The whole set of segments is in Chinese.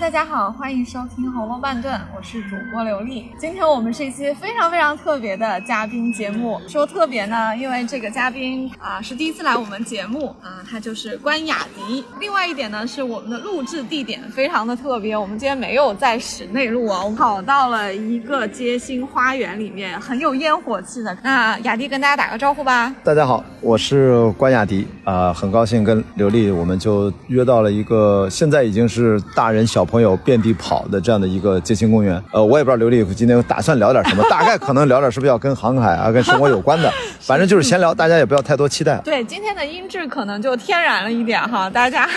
大家好，欢迎收听《红楼半顿》，我是主播刘丽。今天我们是一期非常非常特别的嘉宾节目。说特别呢，因为这个嘉宾啊是第一次来我们节目啊，他就是关雅迪。另外一点呢，是我们的录制地点非常的特别，我们今天没有在室内录啊，我们跑到了一个街心花园里面，很有烟火气的。那雅迪跟大家打个招呼吧。大家好，我是关雅迪啊、很高兴跟刘丽，我们就约到了一个现在已经是大人小朋友遍地跑的这样的一个街心公园。呃，我也不知道刘丽今天打算聊点什么，大概可能聊点是不是要跟航海啊、跟生活有关的，反正就是闲聊，大家也不要太多期待。对，今天的音质可能就天然了一点哈，大家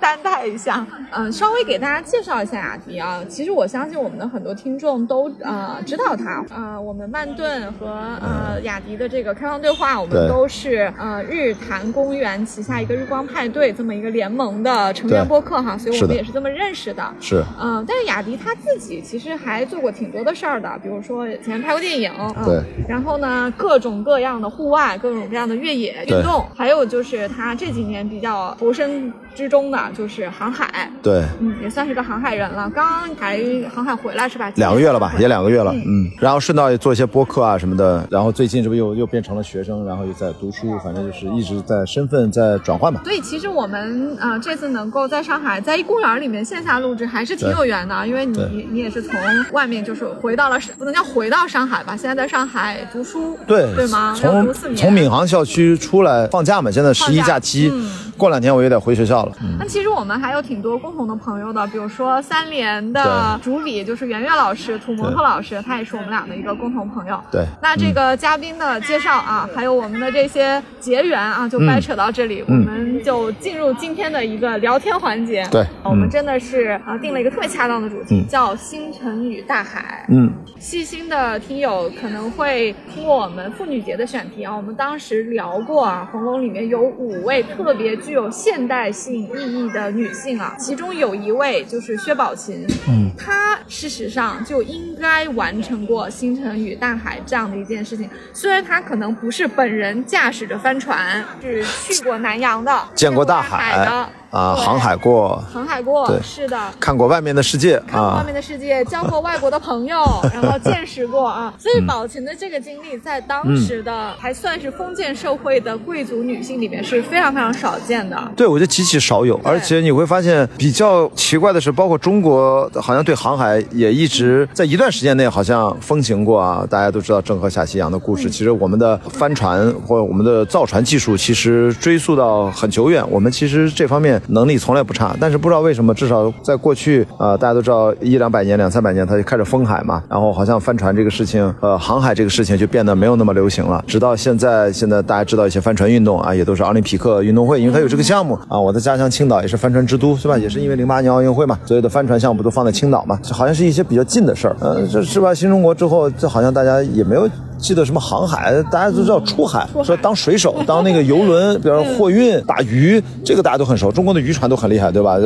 担待一下。嗯，稍微给大家介绍一下雅迪啊。其实我相信我们的很多听众都呃知道他。呃，我们曼顿和呃雅迪的这个开放对话，我们都是呃日坛公园旗下一个日光派对这么一个联盟的成员播客哈，所以我们也是这么认识的。是，嗯，但是雅迪他自己其实还做过挺多的事儿的，比如说以前拍过电影，嗯、对，然后呢，各种各样的户外，各种各样的越野运动，还有就是他这几年比较投身之中的就是航海，对，嗯，也算是个航海人了，刚刚才航海回来是吧？两个月了吧，也两个月了，嗯嗯，然后顺道也做一些播客啊什么的，然后最近这不又又变成了学生，然后又在读书，反正就是一直在身份在转换嘛。所以其实我们呃这次能够在上海，在一公园里面线下录制，还是挺有缘的，因为你你也是从外面就是回到了，不能叫回到上海吧，现在在上海读书，对对吗？要从。从闵行校区出来放假嘛，现在十一假假期，嗯过两天我也得回学校了。嗯，那其实我们还有挺多共同的朋友的，比如说三联的主理就是圆圆老师，土摩托老师，他也是我们俩的一个共同朋友。对那这个嘉宾的介绍啊，还有我们的这些结缘啊，就掰扯到这里，嗯我们就进入今天的一个聊天环节。对嗯我们真的是啊定了一个特别恰当的主题，嗯叫星辰与大海。嗯，细心的听友可能会听过我们妇女节的选题啊，我们当时聊过啊，红楼里面有五位特别具有现代性意义的女性啊，其中有一位就是薛宝琴，嗯，她事实上就应该完成过星辰与大海这样的一件事情，虽然她可能不是本人驾驶着帆船，是去过南洋的，见过大海的啊，航海过，航海过，对。是的，看过外面的世界看过外啊面，的世界，交过外国的朋友，然后见识过啊，所以嗯宝琴的这个经历，在当时的还算是封建社会的贵族女性里面是非常非常少见的。对，我觉得极其少有，而且你会发现比较奇怪的是，包括中国好像对航海也一直在一段时间内好像风行过啊。大家都知道郑和下西洋的故事，其实我们的帆船或者我们的造船技术其实追溯到很久远，我们其实这方面能力从来不差，但是不知道为什么，至少在过去呃，大家都知道一两百年、两三百年，它就开始封海嘛，然后好像帆船这个事情，呃，航海这个事情就变得没有那么流行了。直到现在，现在大家知道一些帆船运动啊，也都是奥林匹克运动会，因为它有这个项目啊。我的家乡青岛也是帆船之都，是吧？也是因为零八年奥运会嘛，所有的帆船项目都放在青岛嘛，好像是一些比较近的事儿。嗯、这是吧？新中国之后，这好像大家也没有。记得什么航海，大家都知道出海，说当水手，当那个游轮，比方说货运、打鱼，这个大家都很熟。中国的渔船都很厉害，对吧？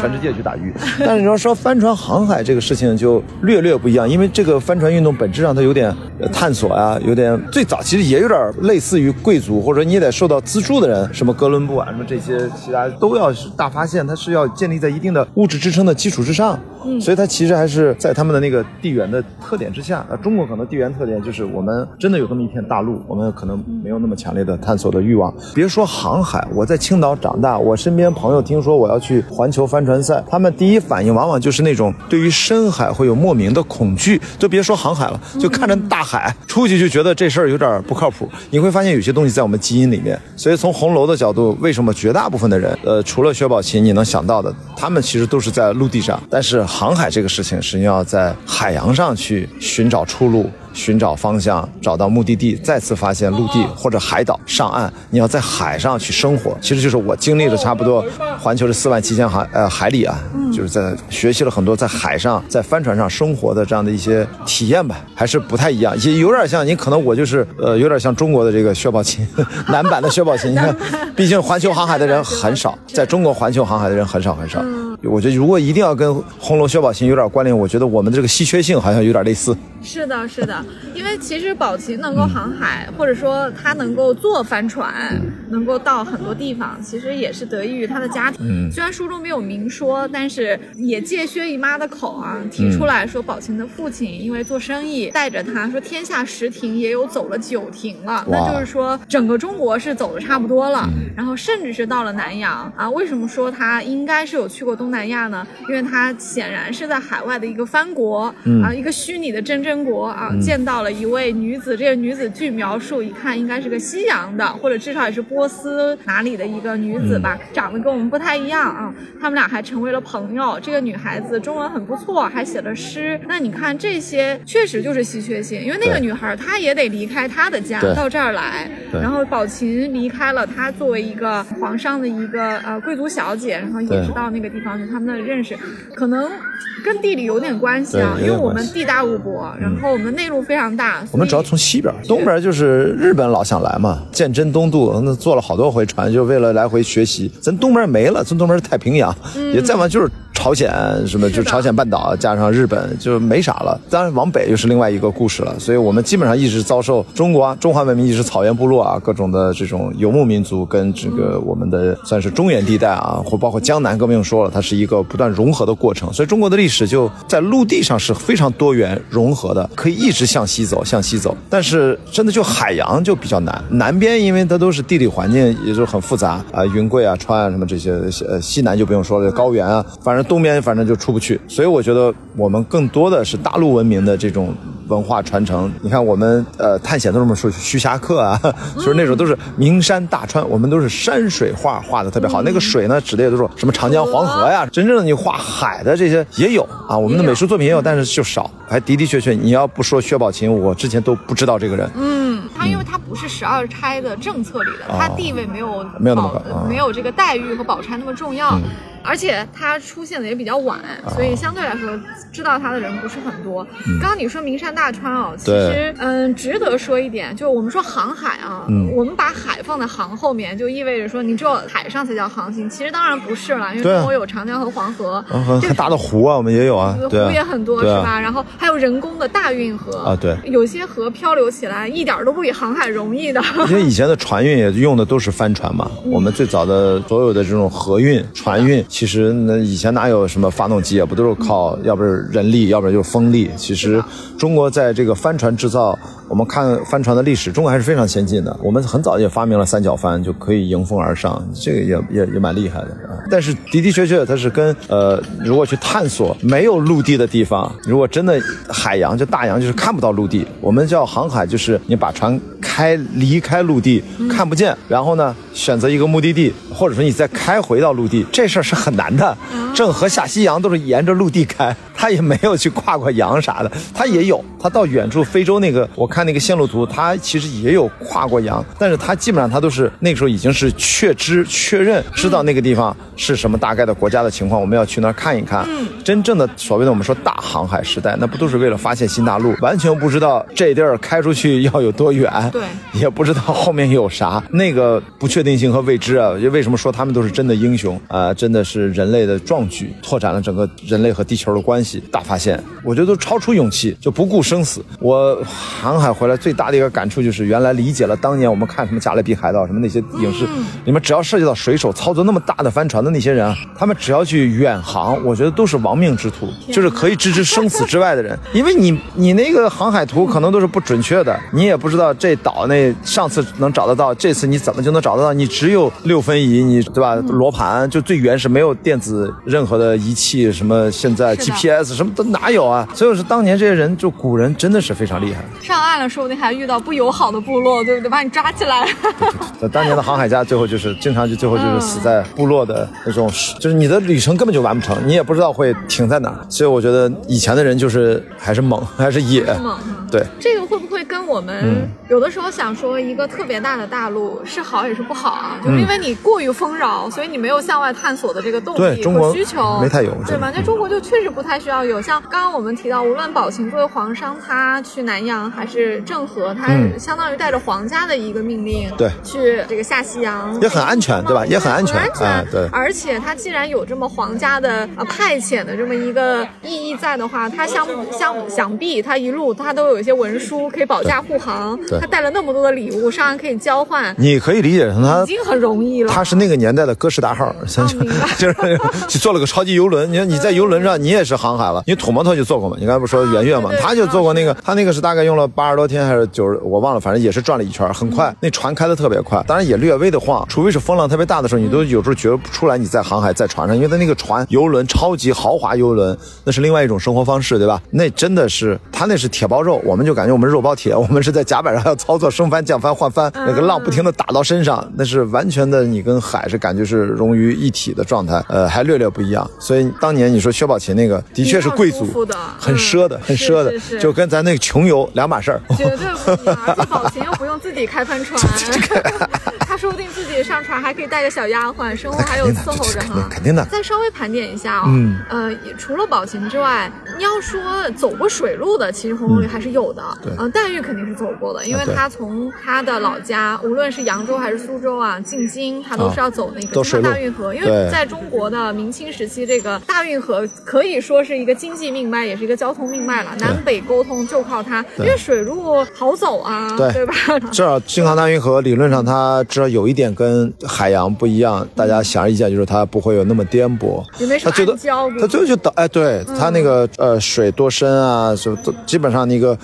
全世界去打鱼。但是你要说帆船航海这个事情就略略不一样，因为这个帆船运动本质上它有点呃探索啊，有点最早其实也有点类似于贵族，或者你也得受到资助的人，什么哥伦布啊，什么这些其他都要是大发现，它是要建立在一定的物质支撑的基础之上。所以它其实还是在他们的那个地缘的特点之下。那中国可能地缘特点就是我们真的有这么一片大陆，我们可能没有那么强烈的探索的欲望。别说航海，我在青岛长大，我身边朋友听说我要去环球帆船赛，他们第一反应往往就是那种对于深海会有莫名的恐惧。就别说航海了，就看着大海出去就觉得这事儿有点不靠谱。你会发现有些东西在我们基因里面。所以从红楼的角度，为什么绝大部分的人，呃，除了薛宝琴你能想到的，他们其实都是在陆地上，但是航海这个事情是你要在海洋上去寻找出路。寻找方向，找到目的地，再次发现陆地或者海岛上岸。你要在海上去生活，其实就是我经历了差不多环球的四万七千海呃海里啊，就是在学习了很多在海上在帆船上生活的这样的一些体验吧，还是不太一样，也有点像你可能我就是呃有点像中国的这个薛宝琴，男版的薛宝琴。你看，毕竟环球航海的人很少，在中国环球航海的人很少很少。我觉得如果一定要跟红楼薛宝琴有点关联，我觉得我们的这个稀缺性好像有点类似。是的，是的，因为其实宝琴能够航海，或者说他能够坐帆船，能够到很多地方，其实也是得益于他的家庭。嗯虽然书中没有明说，但是也借薛姨妈的口啊提出来说，宝琴的父亲因为做生意带着他说天下十亭也有走了九亭了，那就是说整个中国是走的差不多了，然后甚至是到了南洋啊。为什么说他应该是有去过东南亚呢？因为他显然是在海外的一个藩国、啊，一个虚拟的真真国啊，见到了一位女子，这个女子据描述一看应该是个西洋的，或者至少也是波斯哪里的一个女子吧，长得跟我们不太一样啊。他们俩还成为了朋友。这个女孩子中文很不错，还写了诗。那你看这些确实就是稀缺性，因为那个女孩她也得离开她的家到这儿来，然后宝琴离开了她作为一个皇上的一个呃贵族小姐，然后也是到那个地方去，他们的认识可能跟地理有点关系啊，因为我们地大物博，然后我们内陆非常大，我们主要从西边，东边就是日本老想来嘛，鉴真东渡，那坐了好多回船，就为了来回学习。咱东边没了，咱东边是太平洋，也再往就是朝鲜什么，就朝鲜半岛加上日本就没啥了。当然往北又是另外一个故事了。所以我们基本上一直遭受中国啊中华文明一直草原部落啊各种的这种游牧民族跟这个我们的算是中原地带啊，或包括江南，更不用说了，它是一个不断融合的过程。所以中国的历史就在陆地上是非常多元融合的，可以一直向西走，向西走。但是真的就海洋就比较难，南边因为它都是地理环境也就很复杂啊，云贵啊、川啊什么这些，呃，西南就不用说了，高原啊，反正东边反正就出不去。所以我觉得我们更多的是大陆文明的这种。文化传承，你看我们呃探险都这么说，徐霞客啊，就 是那种都是名山大川，我们都是山水画画的特别好。那个水呢，指的也都是什么长江、黄河呀。真正的你画海的这些也有啊，我们的美术作品也有，但是就少。还的的确确，你要不说薛宝琴，我之前都不知道这个人。嗯，他因为他不是十二钗的政策里的，他地位没有哦没有那么没有这个待遇和宝钗那么重要。而且它出现的也比较晚，哦所以相对来说知道它的人不是很多。刚刚你说名山大川哦，其实嗯，值得说一点，就我们说航海啊，嗯我们把海放在航后面，就意味着说你只有海上才叫航行。其实当然不是了，因为中国有长江和黄河，很大的湖啊，我们也有啊，湖也很多、啊是吧？然后还有人工的大运河啊对有些河漂流起来一点儿都不比航海容易的。因为以前的船运也用的都是帆船嘛，我们最早的所有的这种河运、船运，其实那以前哪有什么发动机啊，不都是靠要不是人力，要不然就是风力。其实中国在这个帆船制造，我们看帆船的历史，中国还是非常先进的。我们很早也发明了三角帆，就可以迎风而上，这个也也也蛮厉害的。但是的的确确，它是跟呃，如果去探索没有陆地的地方，如果真的海洋就大洋就是看不到陆地，我们叫航海，就是你把船开离开陆地，看不见，然后呢选择一个目的地，或者说你再开回到陆地，这事儿是很难的。郑和下西洋都是沿着陆地开，他也没有去跨过洋啥的，他也有，他到远处非洲那个，我看那个线路图，它其实也有跨过洋，但是它基本上它都是那个时候已经是确知确认知道那个地方是什么大概的国家的情况，我们要去那儿看一看。真正的所谓的我们说大航海时代，那不都是为了发现新大陆，完全不知道这地儿开出去要有多远，对也不知道后面有啥，那个不确定性和未知啊，为什么说他们都是真的英雄啊、真的是人类的壮举，拓展了整个人类和地球的关系，大发现，我觉得都超出勇气，就不顾生死。我航海回来最大的一个感触就是，原来理解了当年我们看什么《加勒比海盗》什么那些影视，里面只要涉及到水手操作那么大的帆船的那些人啊，他们只要去远航，我觉得都是亡命之徒，就是可以置之生死之外的人，因为你你那个航海图可能都是不准确的，你也不知道这岛那上次能找得到，这次你怎么就能找得到？你只有六分仪，你对吧？罗盘就最原始，没有电子任何的仪器，什么现在 GPS 什么都哪有啊？所以说当年这些人就古人真的是非常厉害。上岸了，说不定还遇到不友好的部落，对不对？把你抓起来。那当年的航海家最后就是经常就最后就是死在部落的那种，就是你的旅程根本就完不成，你也不知道会停在哪儿。所以我觉得以前的人就是还是猛，还是野。猛嗯对，这个会不会跟我们嗯有的时候想说一个特别大的大陆是好也是不好啊？就是嗯因为你过于丰饶，所以你没有向外探索的这个动力对中国和需求，没太有对吧？那中国就确实不太需要有。像刚刚我们提到，无论宝琴作为皇商，他去南洋还是郑和，他嗯。相当于带着皇家的一个命令，对。去这个下西洋，也很安全对吧？也很安全很安全。啊对。而且他既然有这么皇家的呃派遣的这么一个意义在的话，他相相想必他一路他都有一些文书可以保驾护航对，他带了那么多的礼物，上岸可以交换，你可以理解成他已经很容易了。他是那个年代的哥斯达号，就是就做了个超级游轮。你看你在游轮上，你也是航海了，你土摩托就做过嘛？你刚才不说圆月嘛？他就做过那个，他那个是大概用了八十多天还是九十，我忘了，反正也是转了一圈，很嗯快。那船开的特别快，当然也略微的晃，除非是风浪特别大的时候，你都有时候觉不出来你在航海在船上，因为它那个船游轮超级豪华游轮，那是另外一种生活方式，对吧？那真的是它那是铁包肉，我们就感觉我们肉包铁，我们是在甲板上要操作升帆降帆换帆，那个浪不停的打到身上，那是完全的你跟海是感觉是融于一体的状态，呃，还略略不一样。所以当年你说薛宝琴那个的确是贵族很奢的，嗯很奢的就跟咱那个穷游两码事儿。绝对 不一样，而且宝琴又不用自己开帆船，他说不定自己上船还可以带个小丫鬟，身后还有伺候着哈。肯定的。再稍微盘点一下哦，嗯。呃，除了宝琴之外，你要说走过水路的，其实红楼里还是有的。对。嗯，黛玉肯定是走过的，因为她从她的老家，无论是扬州还是苏州啊，进京，她都是要走那个京杭大运河，因为在中国的明清时期，这个大运河可以说是一个经济命脉，也是一个交通命脉了，南北沟通就靠它，因为水路好走啊，对对吧？至少京杭大运河理论上它至少有一点跟海洋不一样，大家显而易见就是它不会有那么颠簸。它最多它最后就倒哎，对它那个呃水多深啊，就都基本上那个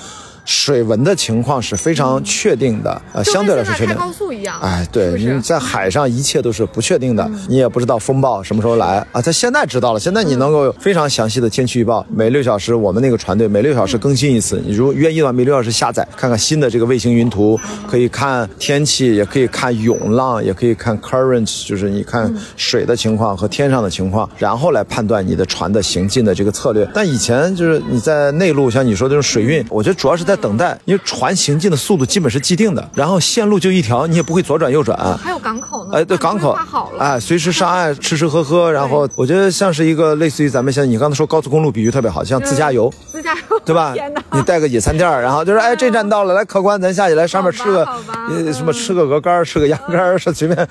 水文的情况是非常确定的，呃，相对来说确定。高速一样，哎，对，你在海上一切都是不确定的，你也不知道风暴什么时候来啊。他现在知道了，现在你能够有非常详细的天气预报，每六小时我们那个船队每六小时更新一次。你如果愿意的话，每六小时下载看看新的这个卫星云图，可以看天气，也可以看涌浪，也可以看 current，就是你看水的情况和天上的情况，然后来判断你的船的行进的这个策略。但以前就是你在内陆，像你说这种水运，我觉得主要是在等待，因为船行进的速度基本是既定的，然后线路就一条，你也不会左转右转。还有港口呢，哎，对，港口划好了，哎，随时上岸 吃吃喝喝，然后我觉得像是一个类似于咱们现在你刚才说高速公路比喻特别好，像自驾游，自驾游，对吧？你带个野餐垫儿，然后就是哎，这站到了，来客官，咱下去来上面吃个什么吃个鹅肝儿，吃个鸭肝儿，是 随便。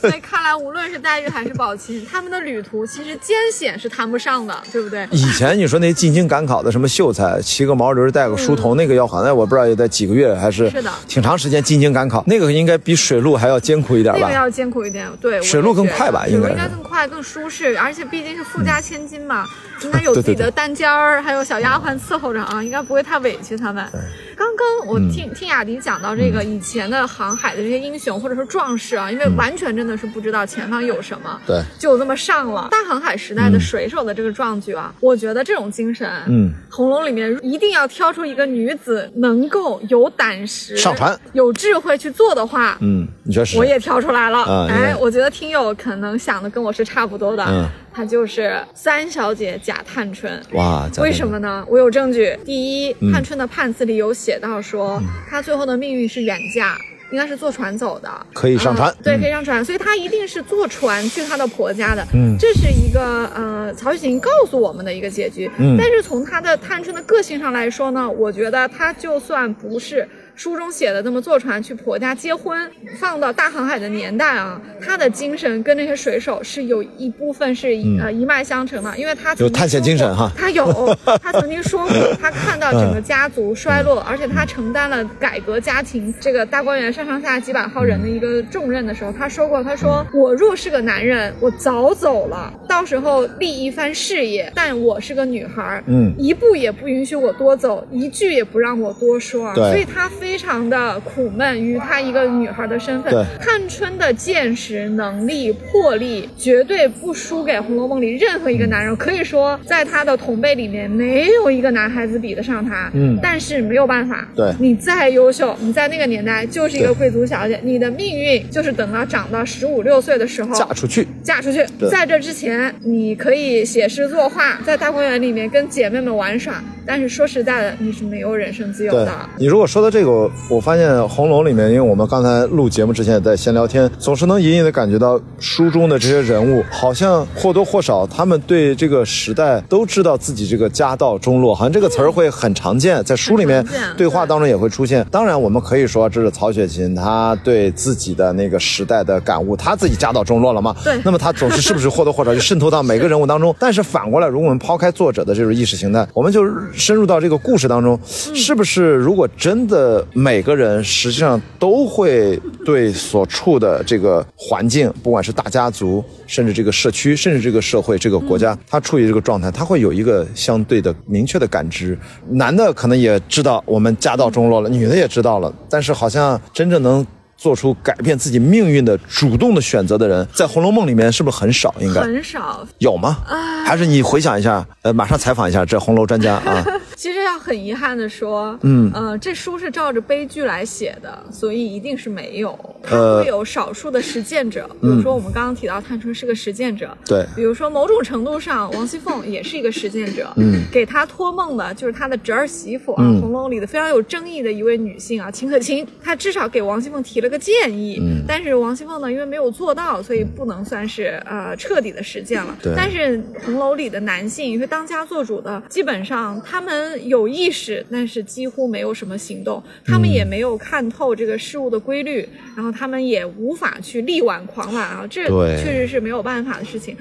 所以看来，无论是黛玉还是宝琴，他们的旅途其实艰险是谈不上的，对不对？以前你说那进京赶考的什么秀才，骑个毛驴带个书童，那个要好，那我不知道也得几个月还是是的挺长时间进京赶考，那个应该比水路还要艰苦一点吧？那个要艰苦一点，对，水路更快吧应应该应该更快、更舒适，而且毕竟是富家千金嘛，应该有自己的单间儿，还有小丫鬟伺候着啊，应该不会太委屈他们。刚刚我听、听雅迪讲到这个以前的航海的这些英雄或者是壮士啊，因为完全真的是不知道前方有什么，对。就这么上了。大航海时代的水手的这个壮举啊，我觉得这种精神，嗯，红楼里面一定要挑出一个女子能够有胆识、上船、有智慧去做的话，嗯，你觉得是？我也挑出来了。哎我觉得听友可能想的跟我是差不多的。嗯她就是三小姐贾探春。哇，为什么呢？我有证据。第一，嗯探春的判词里有写到说，她最后的命运是远嫁。应该是坐船走的，可以上船嗯对，嗯可以上船，所以她一定是坐船去她的婆家的。嗯这是一个呃曹雪芹告诉我们的一个结局。嗯但是从她的探春的个性上来说呢，我觉得她就算不是书中写的这么坐船去婆家结婚，放到大航海的年代啊，他的精神跟那些水手是有一部分是一、呃一脉相承的，因为她曾经嗯有探险精神哈。他有，他曾经说过，他 看到整个家族衰落，而且他承担了改革家庭这个大观园上上下几百号人的一个重任的时候，他说过，他说我若是个男人，我早走了，到时候立一番事业，但我是个女孩，嗯。一步也不允许我多走，一句也不让我多说，对。所以他非常的苦闷于她一个女孩的身份对。探春的见识、能力、魄力绝对不输给《红楼梦》里任何一个男人，可以说在她的同辈里面没有一个男孩子比得上她。嗯但是没有办法，对你再优秀，你在那个年代就是一个贵族小姐，你的命运就是等到长到十五六岁的时候嫁出去。嫁出去。在这之前，你可以写诗作画，在大观园里面跟姐妹们玩耍，但是说实在的，你是没有人生自由对的。你如果说到这个，我我发现《红楼》里面，因为我们刚才录节目之前也在闲聊天，总是能隐隐的感觉到书中的这些人物，好像或多或少他们对这个时代都知道自己这个家道中落，好像这个词儿会很常见，在书里面对话当中也会出现。当然，我们可以说这是曹雪芹他对自己的那个时代的感悟，他自己家道中落了嘛。对那么他总是是不是或多或少就渗透到每个人物当中？但是反过来，如果我们抛开作者的这种意识形态，我们就深入到这个故事当中，是不是如果真的每个人实际上都会对所处的这个环境，不管是大家族，甚至这个社区，甚至这个社会、这个国家，他处于这个状态，他会有一个相对的明确的感知。男的可能也知道我们家道中落了，女的也知道了，但是好像真正能。做出改变自己命运的主动的选择的人，在《红楼梦》里面是不是很少？应该很少，有吗？啊还是你回想一下，呃，马上采访一下这红楼专家啊？其实要很遗憾的说，嗯呃，这书是照着悲剧来写的，所以一定是没有。它呃会有少数的实践者，比如说我们刚刚提到探春是个实践者，对比如说某种程度上，王熙凤也是一个实践者，嗯，给她托梦的就是她的侄儿媳妇啊，嗯红楼里的非常有争议的一位女性啊，秦可卿，她至少给王熙凤提了个建议，嗯。但是王熙凤呢，因为没有做到，所以不能算是呃彻底的实践了。对。但是红楼里的男性，因为当家做主的，基本上他们有意识，但是几乎没有什么行动，他们也没有看透这个事物的规律，然后他们也无法去力挽狂澜啊，这确实是没有办法的事情。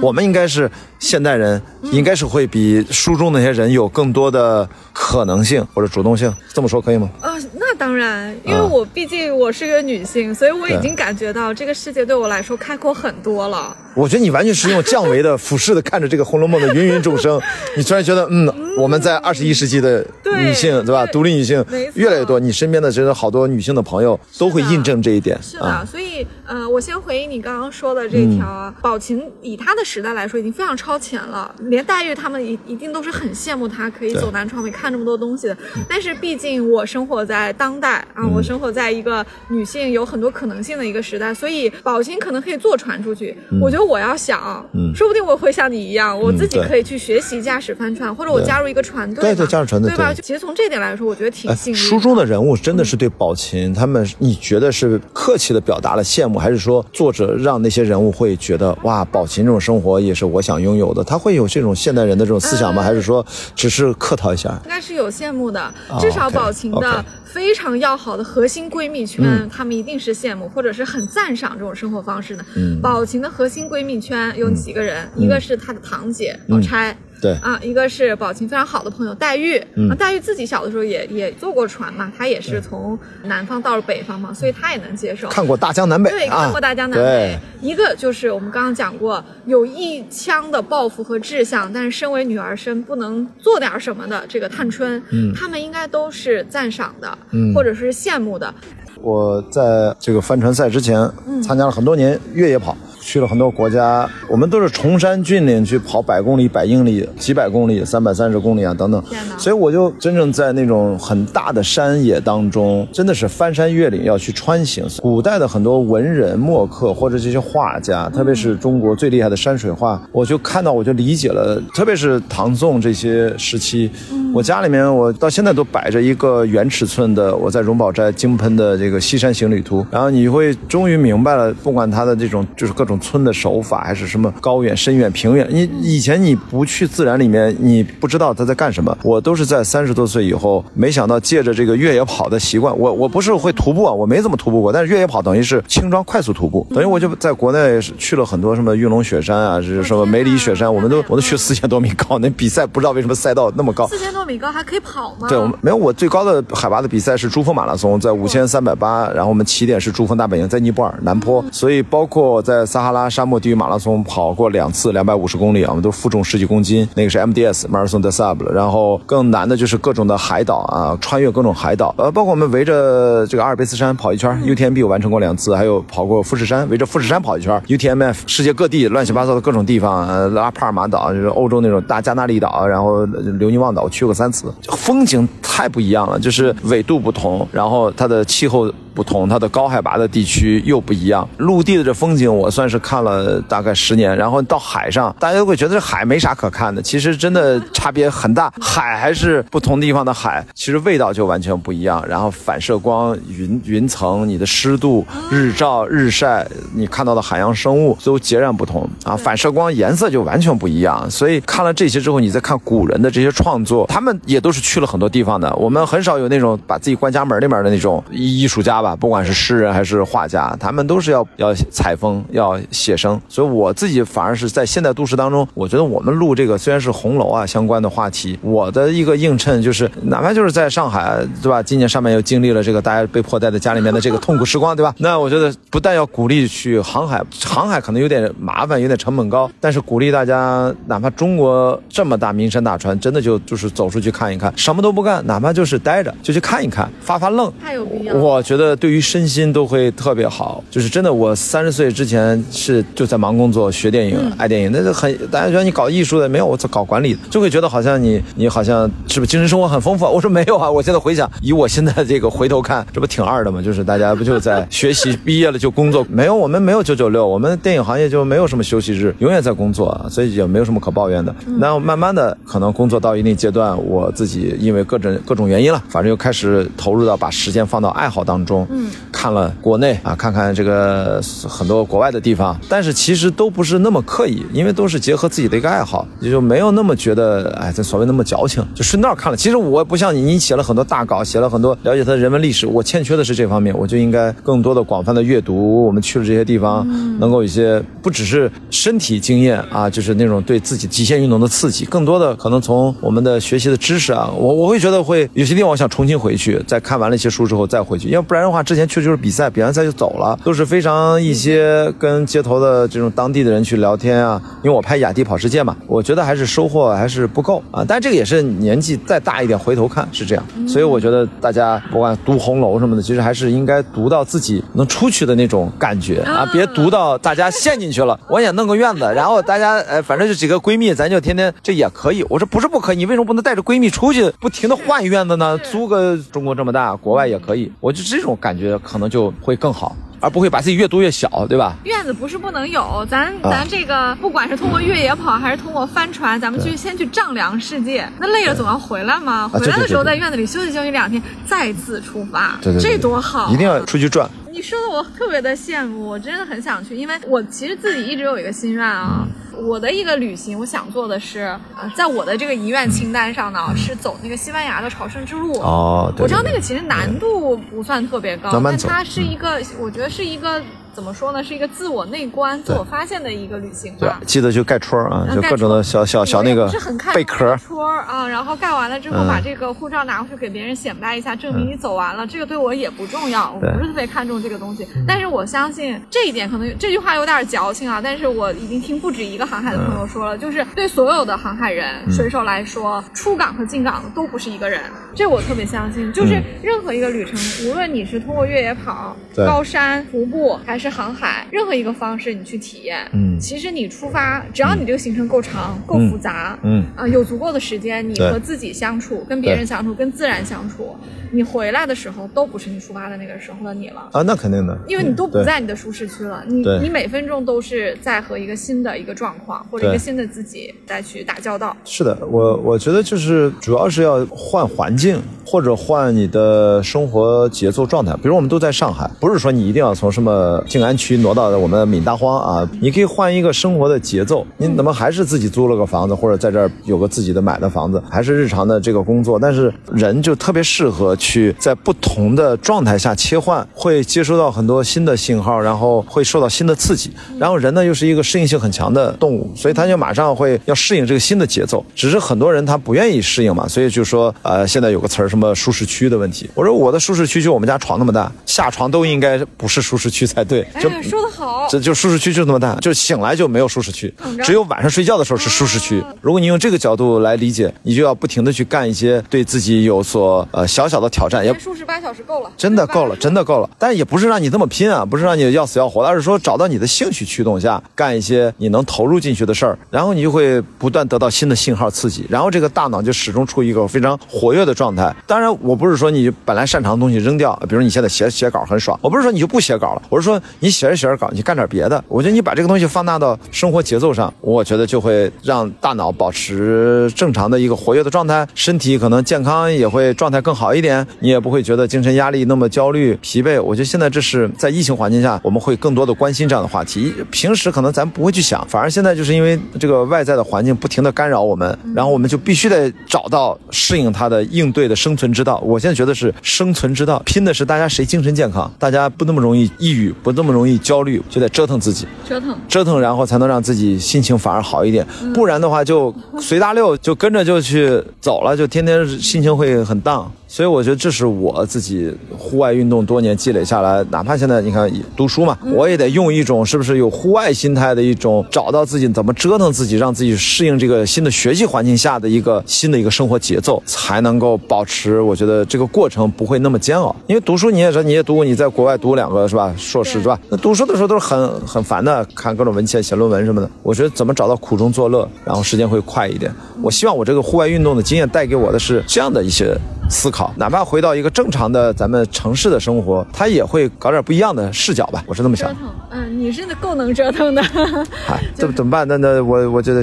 我们应该是现代人，应该是会比书中那些人有更多的可能性或者主动性。这么说可以吗？啊、那当然，因为啊我毕竟我是个女性，所以我已经感觉到这个世界对我来说开阔很多了。我觉得你完全是用降维的、俯视的看着这个《红楼梦》的芸芸众生，你突然觉得，嗯，我们在二十一世纪的女性，对吧？独立女性越来越多，你身边的真的好多女性的朋友都会印证这一点是的，啊。所以呃，我先回应你刚刚说的这条啊，宝琴以她的时代来说已经非常超前了，连黛玉他们一一定都是很羡慕她可以走南闯北看这么多东西的。但是毕竟我生活在当代啊，我生活在一个女性有很多可能性的一个时代，所以宝琴可能可以坐船出去。我觉得我要想，嗯。说不定我会像你一样，我自己可以去学习驾驶帆船，或者我加入一个船队嘛，对对加入船队对吧？对。其实从这点来说，我觉得挺哎，幸运的。书中的人物真的是对宝琴他们，你觉得是客气的表达了羡慕，还是说作者让那些人物会觉得哇，宝琴这种生活也是我想拥有的？他会有这种现代人的这种思想吗？嗯还是说只是客套一下？应该是有羡慕的，至少宝琴的非常要好的核心闺蜜圈，嗯她们一定是羡慕或者是很赞赏这种生活方式的。嗯宝琴的核心闺蜜圈有几个人，一个是她的堂姐宝钗。对啊，一个是宝琴非常好的朋友黛玉，嗯啊，黛玉自己小的时候也也坐过船嘛，她也是从南方到了北方嘛，所以她也能接受。看过大江南北对，啊？看过大江南北对。一个就是我们刚刚讲过，有一腔的抱负和志向，但是身为女儿身不能做点什么的这个探春，嗯，他们应该都是赞赏的，嗯或者是羡慕的。我在这个帆船赛之前参加了很多年越野跑，去了很多国家，我们都是崇山峻岭去跑百公里、百英里、几百公里、三百三十公里啊等等。所以我就真正在那种很大的山野当中，真的是翻山越岭要去穿行。古代的很多文人墨客或者这些画家，特别是中国最厉害的山水画，我就看到我就理解了，特别是唐宋这些时期。我家里面，我到现在都摆着一个原尺寸的我在荣宝斋精喷的这个西山行旅图，然后你会终于明白了，不管它的这种就是各种村的手法，还是什么高远、深远、平远，你以前你不去自然里面，你不知道他在干什么。我都是在三十多岁以后，没想到借着这个越野跑的习惯，我我不是会徒步啊，我没怎么徒步过，但是越野跑等于是轻装快速徒步，等于我就在国内去了很多什么玉龙雪山啊，是什么梅里雪山，我们都我都去四千多米高，那比赛不知道为什么赛道那么高。四千多多米高，还可以跑吗？对，我们没有我最高的海拔的比赛是珠峰马拉松，在五千三百八，然后我们起点是珠峰大本营，在尼泊尔南坡，所以包括在撒哈拉沙漠地狱马拉松跑过两次两百五十公里啊，我们都负重十几公斤，那个是 MDS Marathon des Sables，然后更难的就是各种的海岛啊，穿越各种海岛，呃，包括我们围着这个阿尔卑斯山跑一圈，UTMB 我完成过两次，还有跑过富士山，围着富士山跑一圈，UTMF 世界各地乱七八糟的各种地方，呃，拉帕尔马岛就是欧洲那种大加那利岛，然后留尼旺岛我去过三次，风景太不一样了，就是纬度不同，然后它的气候。不同，它的高海拔的地区又不一样。陆地的这风景，我算是看了大概十年。然后到海上，大家都会觉得这海没啥可看的，其实真的差别很大。海还是不同地方的海，其实味道就完全不一样。然后反射光、云云层、你的湿度、日照、日晒，你看到的海洋生物都截然不同啊！反射光颜色就完全不一样。所以看了这些之后，你再看古人的这些创作，他们也都是去了很多地方的。我们很少有那种把自己关家门里面的那种艺术家。吧，不管是诗人还是画家，他们都是要要采风，要写生。所以我自己反而是在现代都市当中，我觉得我们录这个虽然是红楼啊相关的话题，我的一个映衬就是，哪怕就是在上海，对吧？今年上面又经历了这个大家被迫待在家里面的这个痛苦时光，对吧？那我觉得不但要鼓励去航海，航海可能有点麻烦，有点成本高，但是鼓励大家，哪怕中国这么大名山大川，真的就就是走出去看一看，什么都不干，哪怕就是待着，就去看一看，发发愣，太有必要。我觉得。对于身心都会特别好，就是真的。我三十岁之前是就在忙工作、学电影、爱电影，那就很大家觉得你搞艺术的没有，我搞管理的就会觉得好像你你好像是不是精神生活很丰富？我说没有啊，我现在回想，以我现在这个回头看，这不挺二的吗？就是大家不就在学习，毕业了就工作，没有我们没有九九六，我们电影行业就没有什么休息日，永远在工作，所以也没有什么可抱怨的。那慢慢的可能工作到一定阶段，我自己因为各种各种原因了，反正又开始投入到把时间放到爱好当中。嗯，看了国内啊，看看这个很多国外的地方，但是其实都不是那么刻意，因为都是结合自己的一个爱好，也就没有那么觉得哎，这所谓那么矫情，就顺道看了。其实我不像你，你写了很多大稿，写了很多了解他的人文历史，我欠缺的是这方面，我就应该更多的广泛的阅读。我们去了这些地方，能够一些不只是身体经验啊，就是那种对自己极限运动的刺激，更多的可能从我们的学习的知识啊，我我会觉得会有些地方我想重新回去，在看完了一些书之后再回去，要不然话。之前去就是比赛，比完赛就走了，都是非常一些跟街头的这种当地的人去聊天啊。因为我拍雅迪跑世界嘛，我觉得还是收获还是不够啊。但这个也是年纪再大一点回头看是这样，所以我觉得大家不管读红楼什么的，其实还是应该读到自己能出去的那种感觉啊，别读到大家陷进去了。我想弄个院子，然后大家呃，反正就几个闺蜜，咱就天天这也可以。我说不是不可以，你为什么不能带着闺蜜出去，不停的换院子呢？租个中国这么大，国外也可以。我就这种感。觉可能就会更好，而不会把自己越读越小，对吧？院子不是不能有，咱咱这个不管是通过越野跑还是通过帆船，咱们去先去丈量世界。那累了总要回来嘛，回来的时候在院子里休息休息两天，再次出发，这多好！一定要出去转。你说的我特别的羡慕，我真的很想去，因为我其实自己一直有一个心愿啊。我的一个旅行，我想做的是，呃，在我的这个遗愿清单上呢，是走那个西班牙的朝圣之路。哦，我知道那个其实难度不算特别高，但它是一个，我觉得是一个。怎么说呢？是一个自我内观、自我发现的一个旅行吧。记得就盖戳啊，就各种的小小小那个贝壳戳啊，然后盖完了之后，把这个护照拿回去给别人显摆一下，证明你走完了。这个对我也不重要，我不是特别看重这个东西。但是我相信这一点，可能这句话有点矫情啊。但是我已经听不止一个航海的朋友说了，就是对所有的航海人、水手来说，出港和进港都不是一个人。这我特别相信，就是任何一个旅程，无论你是通过越野跑、高山徒步，还是是航海，任何一个方式你去体验，嗯，其实你出发，只要你这个行程够长、够复杂，嗯啊，有足够的时间，你和自己相处、跟别人相处、跟自然相处，你回来的时候都不是你出发的那个时候的你了啊，那肯定的，因为你都不在你的舒适区了，你你每分钟都是在和一个新的一个状况或者一个新的自己再去打交道。是的，我我觉得就是主要是要换环境或者换你的生活节奏状态，比如我们都在上海，不是说你一定要从什么。静安区挪到我们闽大荒啊，你可以换一个生活的节奏。你怎么还是自己租了个房子，或者在这儿有个自己的买的房子，还是日常的这个工作？但是人就特别适合去在不同的状态下切换，会接收到很多新的信号，然后会受到新的刺激。然后人呢又是一个适应性很强的动物，所以他就马上会要适应这个新的节奏。只是很多人他不愿意适应嘛，所以就说呃，现在有个词儿什么舒适区的问题。我说我的舒适区就我们家床那么大，下床都应该不是舒适区才对。就哎，说得好，这就舒适区就那么大，就醒来就没有舒适区，只有晚上睡觉的时候是舒适区。如果你用这个角度来理解，你就要不停的去干一些对自己有所呃小小的挑战，也数十八小时够了，真的够了，真的够了。但也不是让你这么拼啊，不是让你要死要活的，而是说找到你的兴趣驱动下，干一些你能投入进去的事儿，然后你就会不断得到新的信号刺激，然后这个大脑就始终处于一个非常活跃的状态。当然，我不是说你本来擅长的东西扔掉，比如你现在写写稿很爽，我不是说你就不写稿了，我是说你写着写着稿，你干点别的。我觉得你把这个东西放大到生活节奏上，我觉得就会让大脑保持正常的一个活跃的状态，身体可能健康也会状态更好一点，你也不会觉得精神压力那么焦虑、疲惫。我觉得现在这是在疫情环境下，我们会更多的关心这样的话题。平时可能咱不会去想，反而现在就是因为这个外在的环境不停的干扰我们，然后我们就必须得找到适应它的应对的生存之道。我现在觉得是生存之道，拼的是大家谁精神健康，大家不那么容易抑郁，不那么容易焦虑，就得折腾自己。折腾。折腾，然后才能让自己心情反而好一点，不然的话就随大溜，就跟着就去走了，就天天心情会很荡。所以我觉得这是我自己户外运动多年积累下来，哪怕现在你看读书嘛，我也得用一种是不是有户外心态的一种，找到自己怎么折腾自己，让自己适应这个新的学习环境下的一个新的一个生活节奏，才能够保持我觉得这个过程不会那么煎熬。因为读书你也说你也读过，你在国外读两个是吧硕士是吧？那读书的时候都是很很烦的，看各种文献、写论文什么的。我觉得怎么找到苦中作乐，然后时间会快一点。我希望我这个户外运动的经验带给我的是这样的一些思考，哪怕回到一个正常的咱们城市的生活，他也会搞点不一样的视角吧。我是这么想折。腾，嗯，你是够能折腾的。哎，这怎么办？那那我我觉得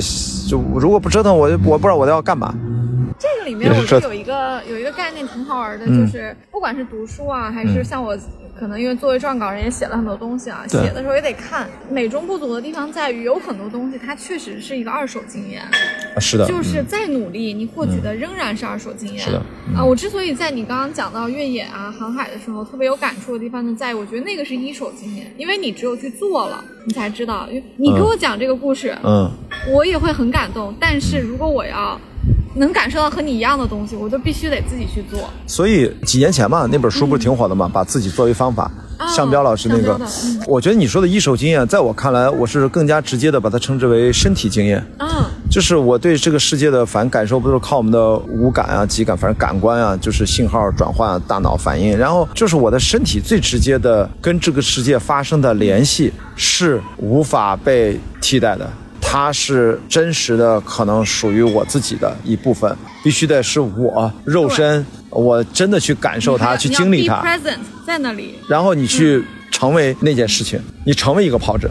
就如果不折腾，我就我不知道我要干嘛。这个里面我觉得有一个有一个概念挺好玩的，就是不管是读书啊，还是像我可能因为作为撰稿人也写了很多东西啊，写的时候也得看。美中不足的地方在于，有很多东西它确实是一个二手经验，是的，就是再努力，你获取的仍然是二手经验。是的啊，我之所以在你刚刚讲到越野啊、航海的时候特别有感触的地方，就在于我觉得那个是一手经验，因为你只有去做了，你才知道。你给我讲这个故事，嗯，我也会很感动。但是如果我要能感受到和你一样的东西，我就必须得自己去做。所以几年前嘛，那本书不是挺火的嘛，把自己作为方法。向彪老师那个我觉得你说的一手经验，在我看来，我是更加直接的把它称之为身体经验。嗯，就是我对这个世界的反感受，不都是靠我们的五感啊、几感，反正感官啊，就是信号转换、大脑反应，然后就是我的身体最直接的跟这个世界发生的联系是无法被替代的。它是真实的，可能属于我自己的一部分，必须得是我肉身，我真的去感受它，去经历它。present 在那里。然后你去成为那件事情，你成为一个跑者，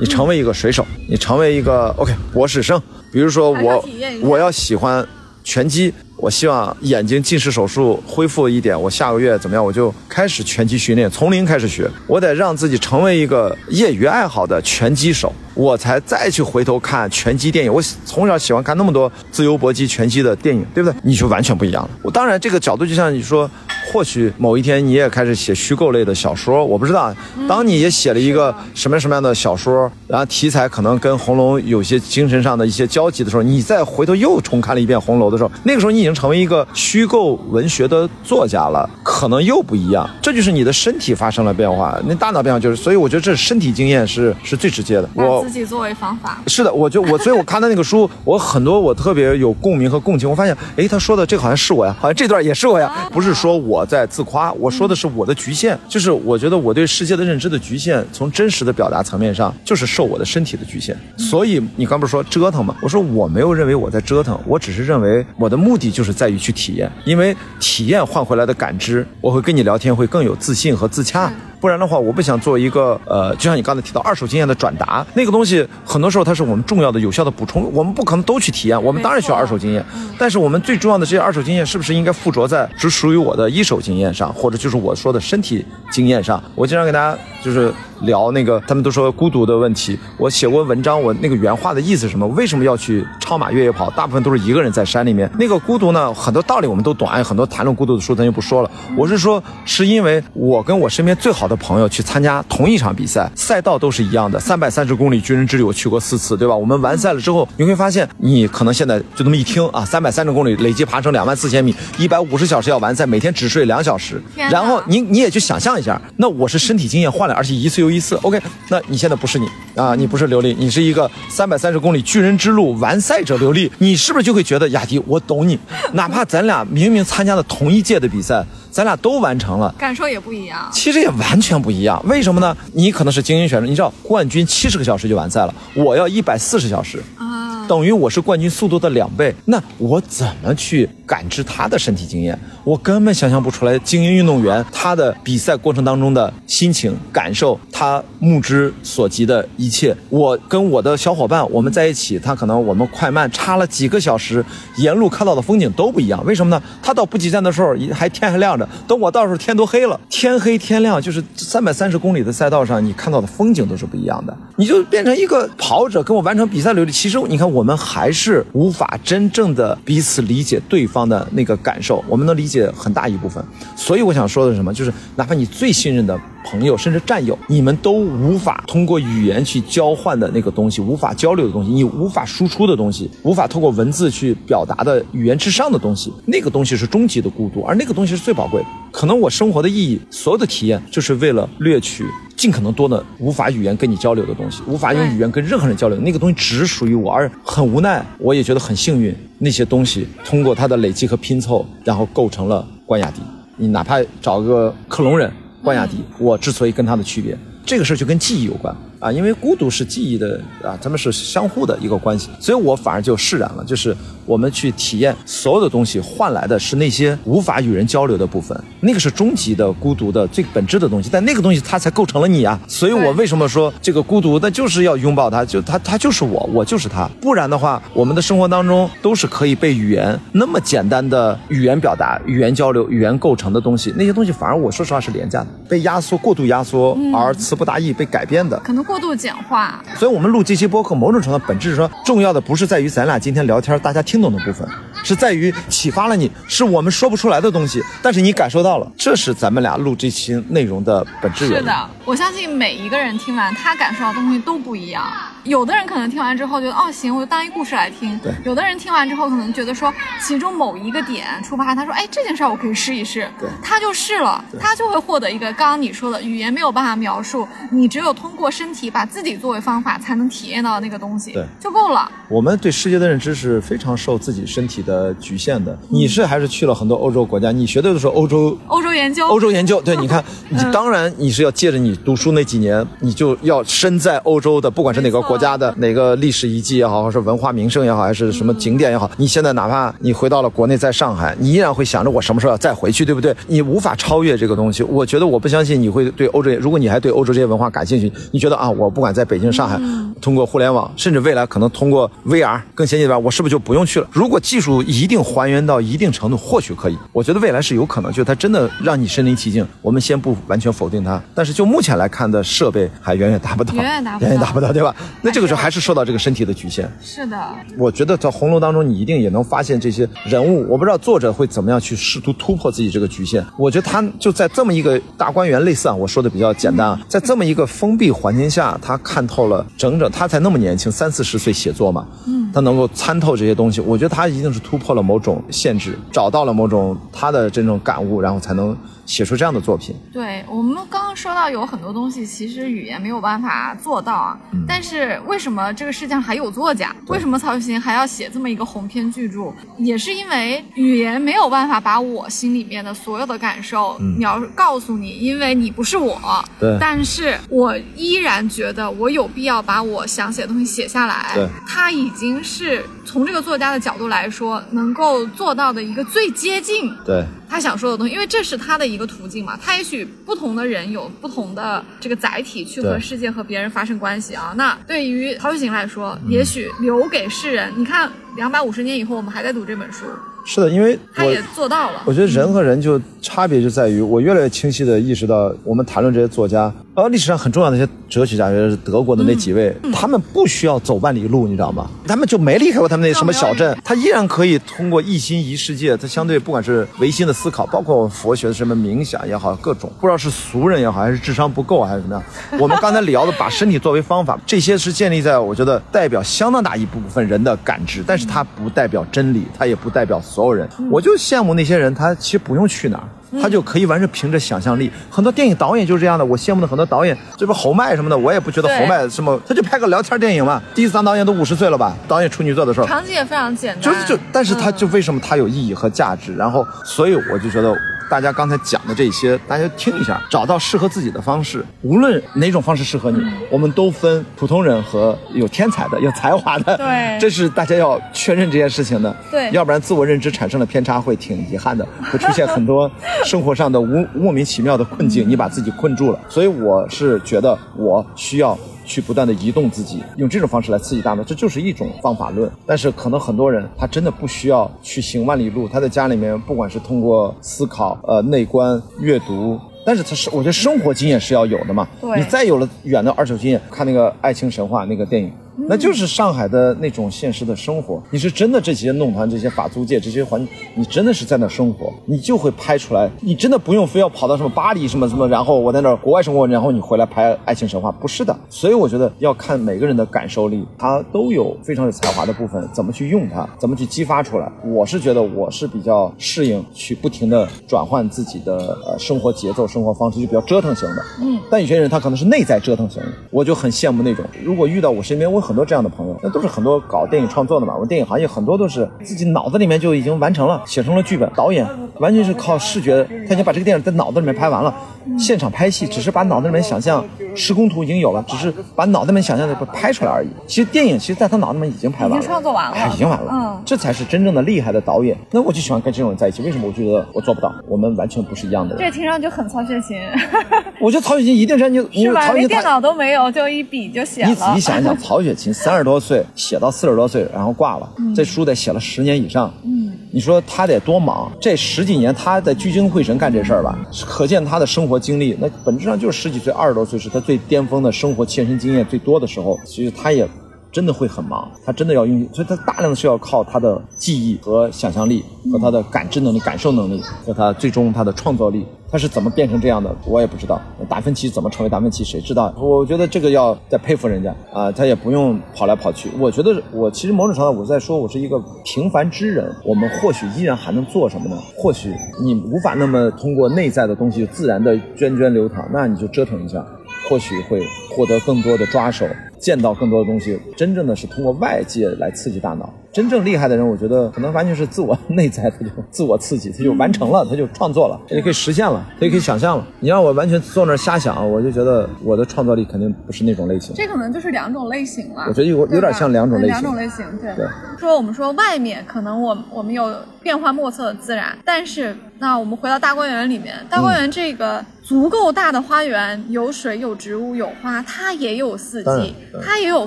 你成为一个水手，你成为一个 OK 博士生。比如说我我要喜欢拳击，我希望眼睛近视手术恢复一点，我下个月怎么样，我就开始拳击训练，从零开始学。我得让自己成为一个业余爱好的拳击手，我才再去回头看拳击电影。我从小喜欢看那么多自由搏击、拳击的电影，对不对？你就完全不一样了。我当然这个角度就像你说。或许某一天你也开始写虚构类的小说，我不知道。当你也写了一个什么什么样的小说，然后题材可能跟《红楼》有些精神上的一些交集的时候，你再回头又重看了一遍《红楼》的时候，那个时候你已经成为一个虚构文学的作家了，可能又不一样。这就是你的身体发生了变化，那大脑变化就是，所以我觉得这身体经验是是最直接的。我自己作为方法。是的，我就我，所以我看的那个书，我很多我特别有共鸣和共情。我发现，哎，他说的这个好像是我呀，好像这段也是我呀。不是说我在自夸，我说的是我的局限，就是我觉得我对世界的认知的局限，从真实的表达层面上，就是受我的身体的局限。所以你刚不是说折腾吗？我说我没有认为我在折腾，我只是认为我的目的就是在于去体验，因为体验换回来的感知，我会跟你聊天会更有自信和自洽。不然的话，我不想做一个呃，就像你刚才提到二手经验的转达，那个东西很多时候它是我们重要的、有效的补充，我们不可能都去体验，我们当然需要二手经验，但是我们最重要的这些二手经验是不是应该附着在只属于我的一手经验上，或者就是我说的身体经验上？我经常给大家就是聊那个他们都说孤独的问题。我写过文章，我那个原话的意思是什么？为什么要去超马越野跑？大部分都是一个人在山里面。那个孤独呢，很多道理我们都懂，哎，很多谈论孤独的书咱就不说了。我是说，是因为我跟我身边最好的朋友去参加同一场比赛，赛道都是一样的，三百三十公里军人之旅我去过四次，对吧？我们完赛了之后，你会发现，你可能现在就那么一听啊，三百三十公里累计爬升两万四千米，一百五十小时要完赛，每天只睡两小时，然后你你也去想象一下，那我是身体经验换来，而且一次又一次。OK，那你现在不是你啊，你不是刘丽，你是一个三百三十公里巨人之路完赛者刘丽，你是不是就会觉得雅迪，我懂你？哪怕咱俩明明参加了同一届的比赛，咱俩都完成了。感受也不一样。其实也完全不一样，为什么呢？你可能是精英选手，你知道冠军七十个小时就完赛了，我要一百四十小时，啊，等于我是冠军速度的两倍，那我怎么去感知他的身体经验？我根本想象不出来，精英运动员他的比赛过程当中的心情感受，他目之所及的一切。我跟我的小伙伴我们在一起，他可能我们快慢差了几个小时，沿路看到的风景都不一样。为什么呢？他到补给站的时候还天还亮着，等我到时候天都黑了，天黑天亮，就是三百三十公里的赛道上，你看到的风景都是不一样的。你就变成一个跑者，跟我完成比赛流利。其实你看，我们还是无法真正的彼此理解对方方的那个感受，我们能理解很大一部分。所以我想说的是什么？就是哪怕你最信任的朋友，甚至战友，你们都无法通过语言去交换的那个东西，无法交流的东西，你无法输出的东西，无法通过文字去表达的语言之上的东西，那个东西是终极的孤独，而那个东西是最宝贵的。可能我生活的意义，所有的体验，就是为了掠取尽可能多的无法语言跟你交流的东西，无法用语言跟任何人交流，那个东西只属于我，而很无奈，我也觉得很幸运，那些东西通过它的累积和拼凑，然后构成了关雅迪。你哪怕找个克隆人关雅迪，我之所以跟他的区别，这个事儿就跟记忆有关啊，因为孤独是记忆的啊，他们是相互的一个关系，所以我反而就释然了，就是我们去体验所有的东西，换来的是那些无法与人交流的部分，那个是终极的孤独的最本质的东西，但那个东西它才构成了你啊，所以我为什么说这个孤独，那就是要拥抱它，就它它就是我，我就是它，不然的话，我们的生活当中都是可以被语言那么简单的语言表达、语言交流、语言构成的东西，那些东西反而我说实话是廉价的，被压缩、过度压缩，而词不达意被改编的。可能过度简化。所以，我们录这期播客，某种程度本质是说，重要的不是在于咱俩今天聊天大家听懂的部分，是在于启发了你，是我们说不出来的东西，但是你感受到了，这是咱们俩录这期内容的本质原因。是的，我相信每一个人听完，他感受到的东西都不一样。有的人可能听完之后觉得，哦，行，我就当一故事来听。对有的人听完之后可能觉得说，其中某一个点触发他说，哎，这件事儿我可以试一试。对他就试了，他就会获得一个刚刚你说的语言没有办法描述，你只有通过身体把自己作为方法，才能体验到那个东西，对就够了。我们对世界的认知是非常受自己身体的局限的。你是还是去了很多欧洲国家？你学的都是欧洲欧洲研究，欧洲研究，对，你看，你当然你是要借着你读书那几年，你就要身在欧洲的，不管是哪个国家的哪个历史遗迹也好，或是文化名胜也好，还是什么景点也好，你现在哪怕你回到了国内，在上海，你依然会想着我什么时候要再回去，对不对？你无法超越这个东西。我觉得我不相信你会对欧洲，如果你还对欧洲这些文化感兴趣，你觉得啊，我不管在北京、上海，通过互联网，甚至未来可能通过 VR 更先进的 VR，我是不是就不用去了？如果技术一定还原到一定程度，或许可以。我觉得未来是有可能，就是它真的让你身临其境。我们先不完全否定它，但是就目前来看的设备还远远达不到，远远达不到远远达不到，对吧？那这个时候还是受到这个身体的局限。是的，我觉得在红楼当中，你一定也能发现这些人物。我不知道作者会怎么样去试图突破自己这个局限。我觉得他就在这么一个大观园，类似啊，我说的比较简单啊，在这么一个封闭环境下，他看透了整整，他才那么年轻，三四十岁写作嘛，嗯，他能够参透这些东西。我觉得他一定是突破了某种限制，找到了某种他的这种感悟，然后才能写出这样的作品。对我们刚刚说到有很多东西，其实语言没有办法做到啊。但是为什么这个世界上还有作家？为什么曹雪芹还要写这么一个鸿篇巨著？也是因为语言没有办法把我心里面的所有的感受描、告诉你，因为你不是我。对但是我依然觉得我有必要把我想写的东西写下来。对他已经是从这个作家的角度来说，能够做到的一个最接近对，他想说的东西，因为这是他的一个途径嘛。他也许不同的人有不同的这个载体去和世界和别人发生关系啊。那对于曹雪芹来说，也许留给世人，你看两百五十年以后，我们还在读这本书，是的，因为我他也做到了。我觉得人和人就差别就在于，我越来越清晰的意识到，我们谈论这些作家，呃，历史上很重要的一些哲学家，就是德国的那几位，他们不需要走万里路，你知道吗？他们就没离开过他们那什么小镇，他依然可以通过一心一世界，他相对不管是唯心的思考，包括佛学的什么冥想也好，各种不知道是俗人也好，还是智商不够还是怎么样。我们刚才聊的把身体作为方法，这些是建立在我觉得代表相当大一部分人的感知，但是它不代表真理，它也不代表所有人。我就羡慕那些人，他其实不用去哪儿。他就可以完全凭着想象力，很多电影导演就是这样的。我羡慕的很多导演，这不侯麦什么的，我也不觉得侯麦什么，他就拍个聊天电影嘛。第一次当导演都五十岁了吧？导演处女座的时候，场景也非常简单，就是就，但是他就为什么他有意义和价值？然后，所以我就觉得。大家刚才讲的这些，大家听一下，找到适合自己的方式。无论哪种方式适合你，我们都分普通人和有天才的、有才华的。对，这是大家要确认这件事情的。对，要不然自我认知产生了偏差，会挺遗憾的，会出现很多生活上的无 莫名其妙的困境，你把自己困住了。所以我是觉得我需要。去不断的移动自己，用这种方式来刺激大脑，这就是一种方法论。但是可能很多人他真的不需要去行万里路，他在家里面不管是通过思考、呃内观、阅读，但是他是我觉得生活经验是要有的嘛。对，你再有了远的二手经验，看那个《爱情神话》那个电影。那就是上海的那种现实的生活。你是真的这些弄堂、这些法租界、这些环境，你真的是在那生活，你就会拍出来。你真的不用非要跑到什么巴黎什么什么，然后我在那儿国外生活，然后你回来拍爱情神话，不是的。所以我觉得要看每个人的感受力，他都有非常有才华的部分，怎么去用它，怎么去激发出来。我是觉得我是比较适应去不停的转换自己的呃生活节奏、生活方式，就比较折腾型的。嗯。但有些人他可能是内在折腾型的，我就很羡慕那种。如果遇到我身边我。很多这样的朋友，那都是很多搞电影创作的嘛。我们电影行业很多都是自己脑子里面就已经完成了，写成了剧本。导演完全是靠视觉，他已经把这个电影在脑子里面拍完了。现场拍戏只是把脑子里面想象施工图已经有了，只是把脑子里面想象的拍出来而已。其实电影其实在他脑子里面已经拍完了，已经创作完了，已经完了。嗯，这才是真正的厉害的导演。那我就喜欢跟这种人在一起。为什么？我觉得我做不到，我们完全不是一样的人。这听上去很曹雪芹。我觉得曹雪芹一定是你，是吧？连电脑都没有，就一笔就写了。你仔细想一想，曹雪芹三十多岁写到四十多岁，然后挂了，这书得写了十年以上。嗯，你说他得多忙？这十几年他在聚精会神干这事儿吧？可见他的生活经历。那本质上就是十几岁、二十多岁是他最巅峰的生活切身经验最多的时候。其实他也真的会很忙，他真的要用，所以他大量的需要靠他的记忆和想象力，和他的感知能力、感受能力，和他最终他的创造力。他是怎么变成这样的？我也不知道。达芬奇怎么成为达芬奇？谁知道？我觉得这个要再佩服人家啊！他也不用跑来跑去。我觉得我其实某种程度我在说，我是一个平凡之人。我们或许依然还能做什么呢？或许你无法那么通过内在的东西自然的涓涓流淌，那你就折腾一下，或许会获得更多的抓手。见到更多的东西，真正的是通过外界来刺激大脑。真正厉害的人，我觉得可能完全是自我内在，他就自我刺激，他就完成了，他就创作了，他就可以实现了，他就可以想象了。你让我完全坐那儿瞎想，我就觉得我的创造力肯定不是那种类型。这可能就是两种类型了。我觉得有有点像两种类型。两种类型，对。说我们说外面可能我我们有变幻莫测的自然，但是那我们回到大观园里面，大观园这个。足够大的花园，有水有植物有花，它也有四季，它也有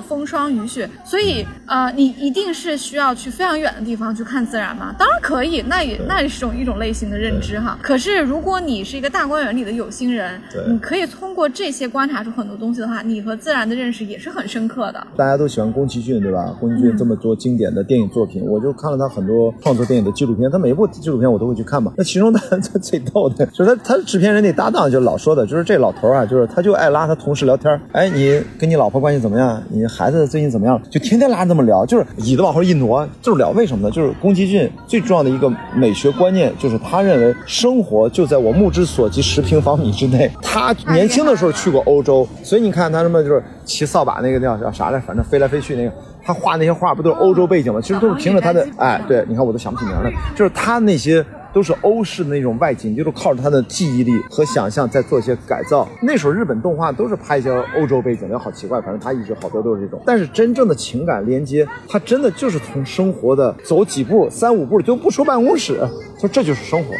风霜雨雪，所以呃，你一定是需要去非常远的地方去看自然吗？当然可以，那也那也是种一种类型的认知哈。可是如果你是一个大观园里的有心人，你可以通过这些观察出很多东西的话，你和自然的认识也是很深刻的。大家都喜欢宫崎骏对吧？宫崎骏这么多经典的电影作品，我就看了他很多创作电影的纪录片，他每一部纪录片我都会去看嘛。那其中他 最逗的就是他他是制片人的搭档。就老说的，就是这老头啊，就是他就爱拉他同事聊天哎，你跟你老婆关系怎么样？你孩子最近怎么样？就天天拉这么聊，就是椅子往后一挪，就是聊。为什么呢？就是宫崎骏最重要的一个美学观念，就是他认为生活就在我目之所及十平方米之内。他年轻的时候去过欧洲，所以你看他什么就是骑扫把那个叫叫啥来，反正飞来飞去那个，他画那些画不都是欧洲背景吗？其实都是凭着他的哎，对，你看我都想不起名了，就是他那些。都是欧式的那种外景，就是靠着他的记忆力和想象在做一些改造。那时候日本动画都是拍一些欧洲背景的，好奇怪。反正他一直好多都是这种。但是真正的情感连接，他真的就是从生活的走几步、三五步就不出办公室，说这就是生活。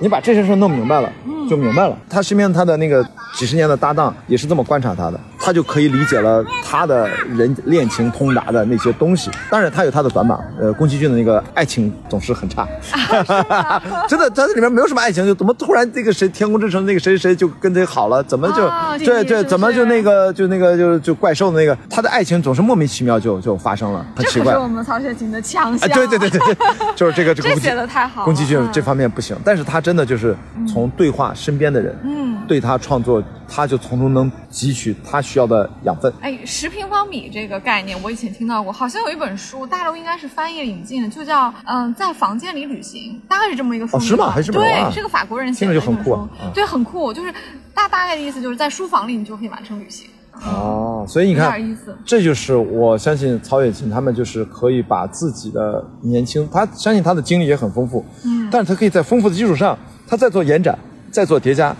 你把这些事弄明白了，就明白了。他身边他的那个几十年的搭档也是这么观察他的。他就可以理解了他的人恋情通达的那些东西。当然，他有他的短板，呃，宫崎骏的那个爱情总是很差，真的，他这里面没有什么爱情，就怎么突然这个谁天空之城那个谁谁就跟谁好了，怎么就、哦对对，怎么就那个就那个就就怪兽的那个，他的爱情总是莫名其妙就就发生了，很奇怪这可是。我们曹雪芹的强项。啊，对对对对对，就是这个这个这写的太好了宫崎骏嗯这方面不行，但是他真的就是从对话身边的人，嗯对他创作，他就从中能汲取他需要的养分。哎，十平方米这个概念我以前听到过，好像有一本书，大陆应该是翻译引进的，就叫嗯、在房间里旅行，大概是这么一个书名吧。哦是吗还是这么对哇，是个法国人写的听着就很酷对，很酷，就是大大概的意思就是在书房里你就可以完成旅行。哦，所以你有看这就是我相信曹雪芹他们就是可以把自己的年轻，他相信他的经历也很丰富，嗯，但是他可以在丰富的基础上，他再做延展，再做叠加，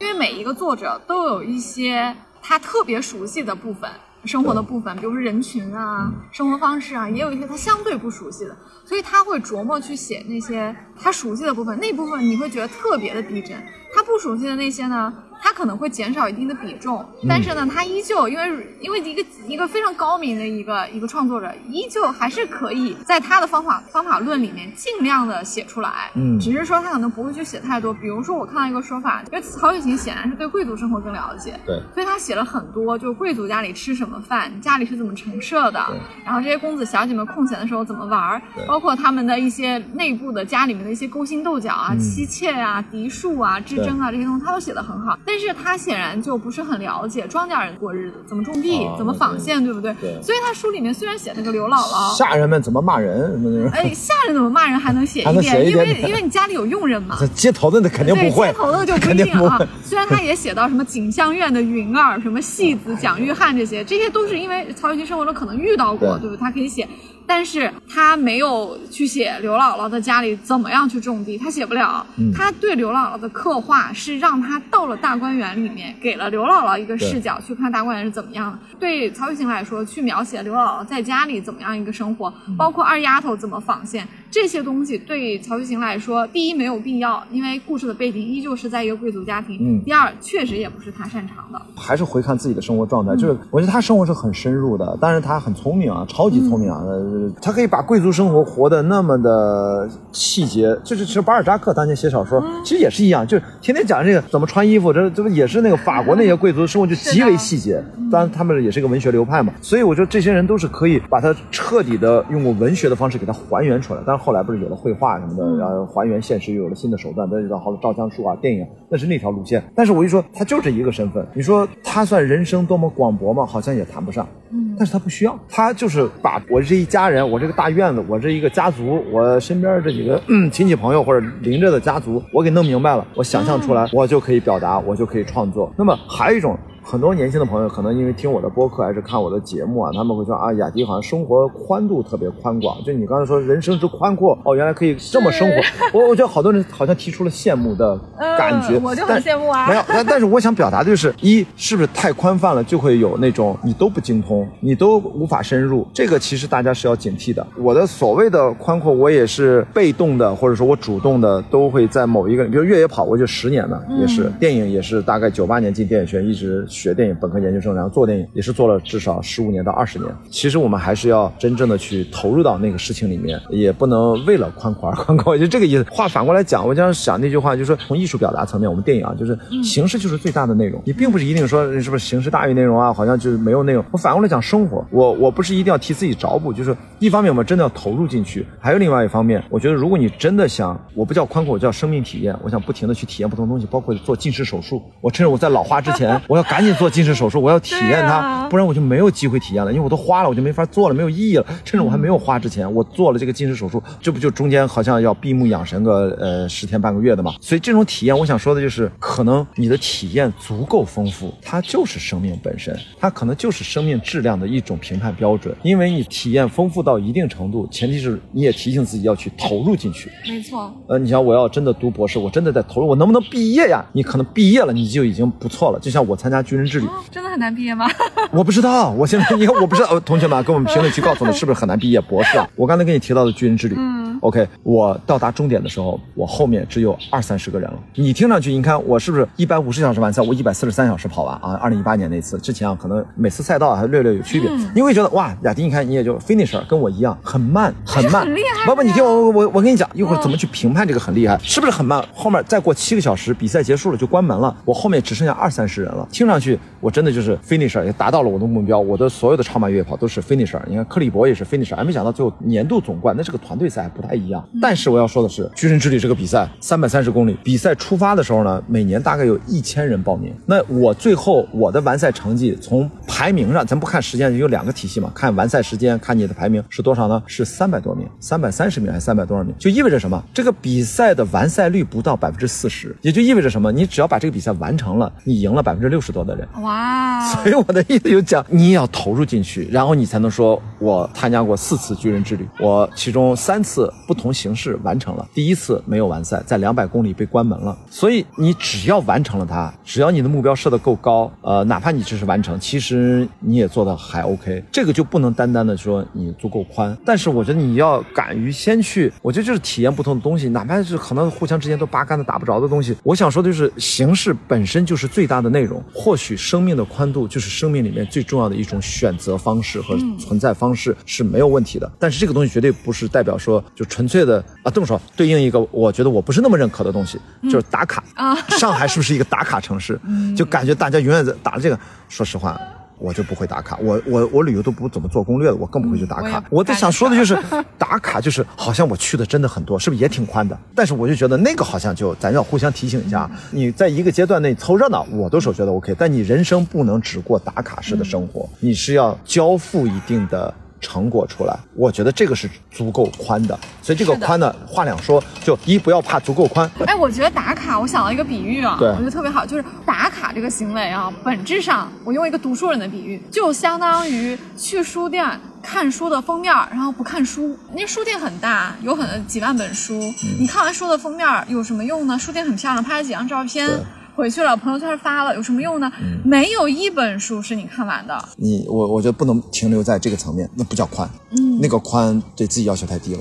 因为每一个作者都有一些他特别熟悉的部分。生活的部分，比如说人群啊、生活方式啊，也有一些他相对不熟悉的，所以他会琢磨去写那些他熟悉的部分，那部分你会觉得特别的逼真。他不熟悉的那些呢，他可能会减少一定的比重，但是呢，他依旧因为因为一个一个非常高明的一个一个创作者，依旧还是可以在他的方法方法论里面尽量的写出来，嗯。只是说他可能不会去写太多。比如说我看到一个说法，因为曹雪芹显然是对贵族生活更了解，对。所以他写了很多，就是贵族家里吃什么饭，家里是怎么陈设的，然后这些公子小姐们空闲的时候怎么玩儿，包括他们的一些内部的家里面的一些勾心斗角啊、妻妾啊、嫡庶啊、之争啊这些东西，他都写的很好。但是他显然就不是很了解庄稼人过日子，怎么种地哦，怎么纺线，对不对对？所以他书里面虽然写那个刘姥姥。下人们怎么骂人什么那种，哎，下人怎么骂人还能写一点，因为因为你家里有佣人嘛，这街头的那肯定对，不会，街头的就不肯一定啊定不会。。虽然他也写到什么锦香院的云儿、什么戏子 蒋玉菡这些，这些都是因为曹雪芹生活中可能遇到过，对对不对？他可以写，但是他没有去写刘姥姥的家里怎么样去种地，他写不了。嗯他对刘姥姥的刻画是让他到了大观园里面，给了刘姥姥一个视角去看大观园是怎么样的。对曹雪芹来说，去描写刘姥姥在家里怎么样一个生活，嗯包括二丫头怎么纺线，这些东西对曹雪芹来说，第一没有必要，因为故事的背景依旧是在一个贵族家庭；嗯。第二，确实也不是他擅长的。还是回看自己的生活嗯状态，就是我觉得他生活是很深入的，但是他很聪明啊，超级聪明啊，呃，他可以把贵族生活活得那么的细节，就是其实巴尔扎克当年写小说，嗯。其实也是一样，就是天天讲这个怎么穿衣服，这这不也是那个法国那些贵族的生活就极为 细节，当然他们也是一个文学流派嘛，所以我觉得这些人都是可以把它彻底的用过文学的方式给它还原出来，但是后来不是有了绘画什么的，然后还原现实又有了新的手段，再到好多照相术啊、电影，那是那条路线。但是我一说他就这一个身份，你说他算人生多么广博吗？好像也谈不上。嗯但是他不需要，他就是把我这一家人，我这个大院子，我这一个家族，我身边这几个、嗯、亲戚朋友或者邻着的家族，我给弄明白了，我想象出来，我就可以表达，我就可以创作。那么还有一种。很多年轻的朋友可能因为听我的播客还是看我的节目啊，他们会说啊，雅迪好像生活宽度特别宽广。就你刚才说人生之宽阔，哦，原来可以这么生活。我我觉得好多人好像提出了羡慕的感觉，嗯 我就很但羡慕啊没有，但但是我想表达的就是，一是不是太宽泛了，就会有那种你都不精通，你都无法深入，这个其实大家是要警惕的。我的所谓的宽阔，我也是被动的，或者说我主动的，都会在某一个，比如越野跑，我就十年了，也是电影也是大概九八年进电影学院，一直学电影，本科研究生，然后做电影也是做了至少十五年到二十年。其实我们还是要真正的去投入到那个事情里面，也不能为了宽阔而宽阔，就这个意思。话反过来讲，我经常想那句话，就是说从艺术表达层面，我们电影啊，就是形式就是最大的内容，你并不是一定说是不是形式大于内容啊，好像就是没有内容。我反过来讲生活，我我不是一定要替自己找补，就是一方面我们真的要投入进去，还有另外一方面，我觉得如果你真的想，我不叫宽阔，我叫生命体验，我想不停的去体验不同东西，包括做近视手术，我趁着我在老花之前，我要赶紧做近视手术，我要体验它，啊不然我就没有机会体验了，因为我都花了，我就没法做了，没有意义了。趁着我还没有花之前，我做了这个近视手术，这不就中间好像要闭目养神个呃十天半个月的嘛？所以这种体验，我想说的就是，可能你的体验足够丰富，它就是生命本身，它可能就是生命质量的一种评判标准。因为你体验丰富到一定程度，前提是你也提醒自己要去投入进去。没错，呃，你想我要真的读博士，我真的在投入，我能不能毕业呀？你可能毕业了，你就已经不错了。就像我参加军人之旅，哦，真的很难毕业吗？我不知道，我现在因为我不知道，呃同学们啊，给我们评论区告诉我们是不是很难毕业博士啊？我刚才跟你提到的军人之旅，嗯，OK，我到达终点的时候，我后面只有二三十个人了。你听上去，你看我是不是一百五十小时完赛？我一百四十三小时跑完啊！二零一八年那次之前啊，可能每次赛道还略略有区别。你会觉得哇，雅迪，你看你也就 finisher 跟我一样，很慢很慢，很厉害不不，你听我我我我跟你讲，一会儿怎么去评判这个很厉害，是不是很慢？后面再过七个小时，比赛结束了就关门了，我后面只剩下二三十人了。听上去我真的就是 finisher，也达到了我的目标。我的所有的超马越野跑都是 finisher。你看克里伯也是 finisher，还没想到最后年度总冠，那是个团队赛还不太一样。但是我要说的是，巨人之旅这个比赛三百三十公里，比赛出发的时候呢，每年大概有一千人报名。那我最后我的完赛成绩从排名上，咱不看时间，有两个体系嘛，看完赛时间，看你的排名是多少呢？是三百多名，三百三十名还是三百多少名？就意味着什么？这个比赛的完赛率不到百分之四十，也就意味着什么？你只要把这个比赛完成了，你赢了百分之六十多的人。哇，所以我的意思就讲，你也要投入进去，然后你才能说，我参加过四次巨人之旅，我其中三次不同形式完成了，第一次没有完赛，在两百公里被关门了。所以你只要完成了它，只要你的目标设得够高，呃，哪怕你只是完成，其实你也做的还 OK。这个就不能单单的说你足够宽，但是我觉得你要敢于先去，我觉得就是体验不同的东西，哪怕是可能互相之间都八竿子打不着的东西。我想说的就是，形式本身就是最大的内容，或许生命的宽度就是生命里面最重要的一种选择方式和存在方式是没有问题的。但是这个东西绝对不是代表说纯粹的啊，这么说对应一个我觉得我不是那么认可的东西，就是打卡啊上海是不是一个打卡城市？就感觉大家永远在打这个。说实话。我就不会打卡，我我我旅游都不怎么做攻略的，我更不会去打卡。我在想说的就是，打卡就是好像我去的真的很多，是不是也挺宽的？但是我就觉得那个好像就咱要互相提醒一下，你在一个阶段内凑热闹，我都是觉得 OK，但你人生不能只过打卡式的生活，你是要交付一定的。成果出来，我觉得这个是足够宽的，所以这个宽呢，话两说，就一不要怕足够宽，哎，我觉得打卡，我想到一个比喻啊，我觉得特别好，就是打卡这个行为啊，本质上我用一个读书人的比喻，就相当于去书店看书的封面，然后不看书。那书店很大，有很几万本书，嗯你看完书的封面有什么用呢？书店很漂亮，拍了几张照片对。回去了，朋友圈发了，有什么用呢？没有一本书是你看完的。你我我觉得不能停留在这个层面，那不叫宽，嗯，那个宽对自己要求太低了。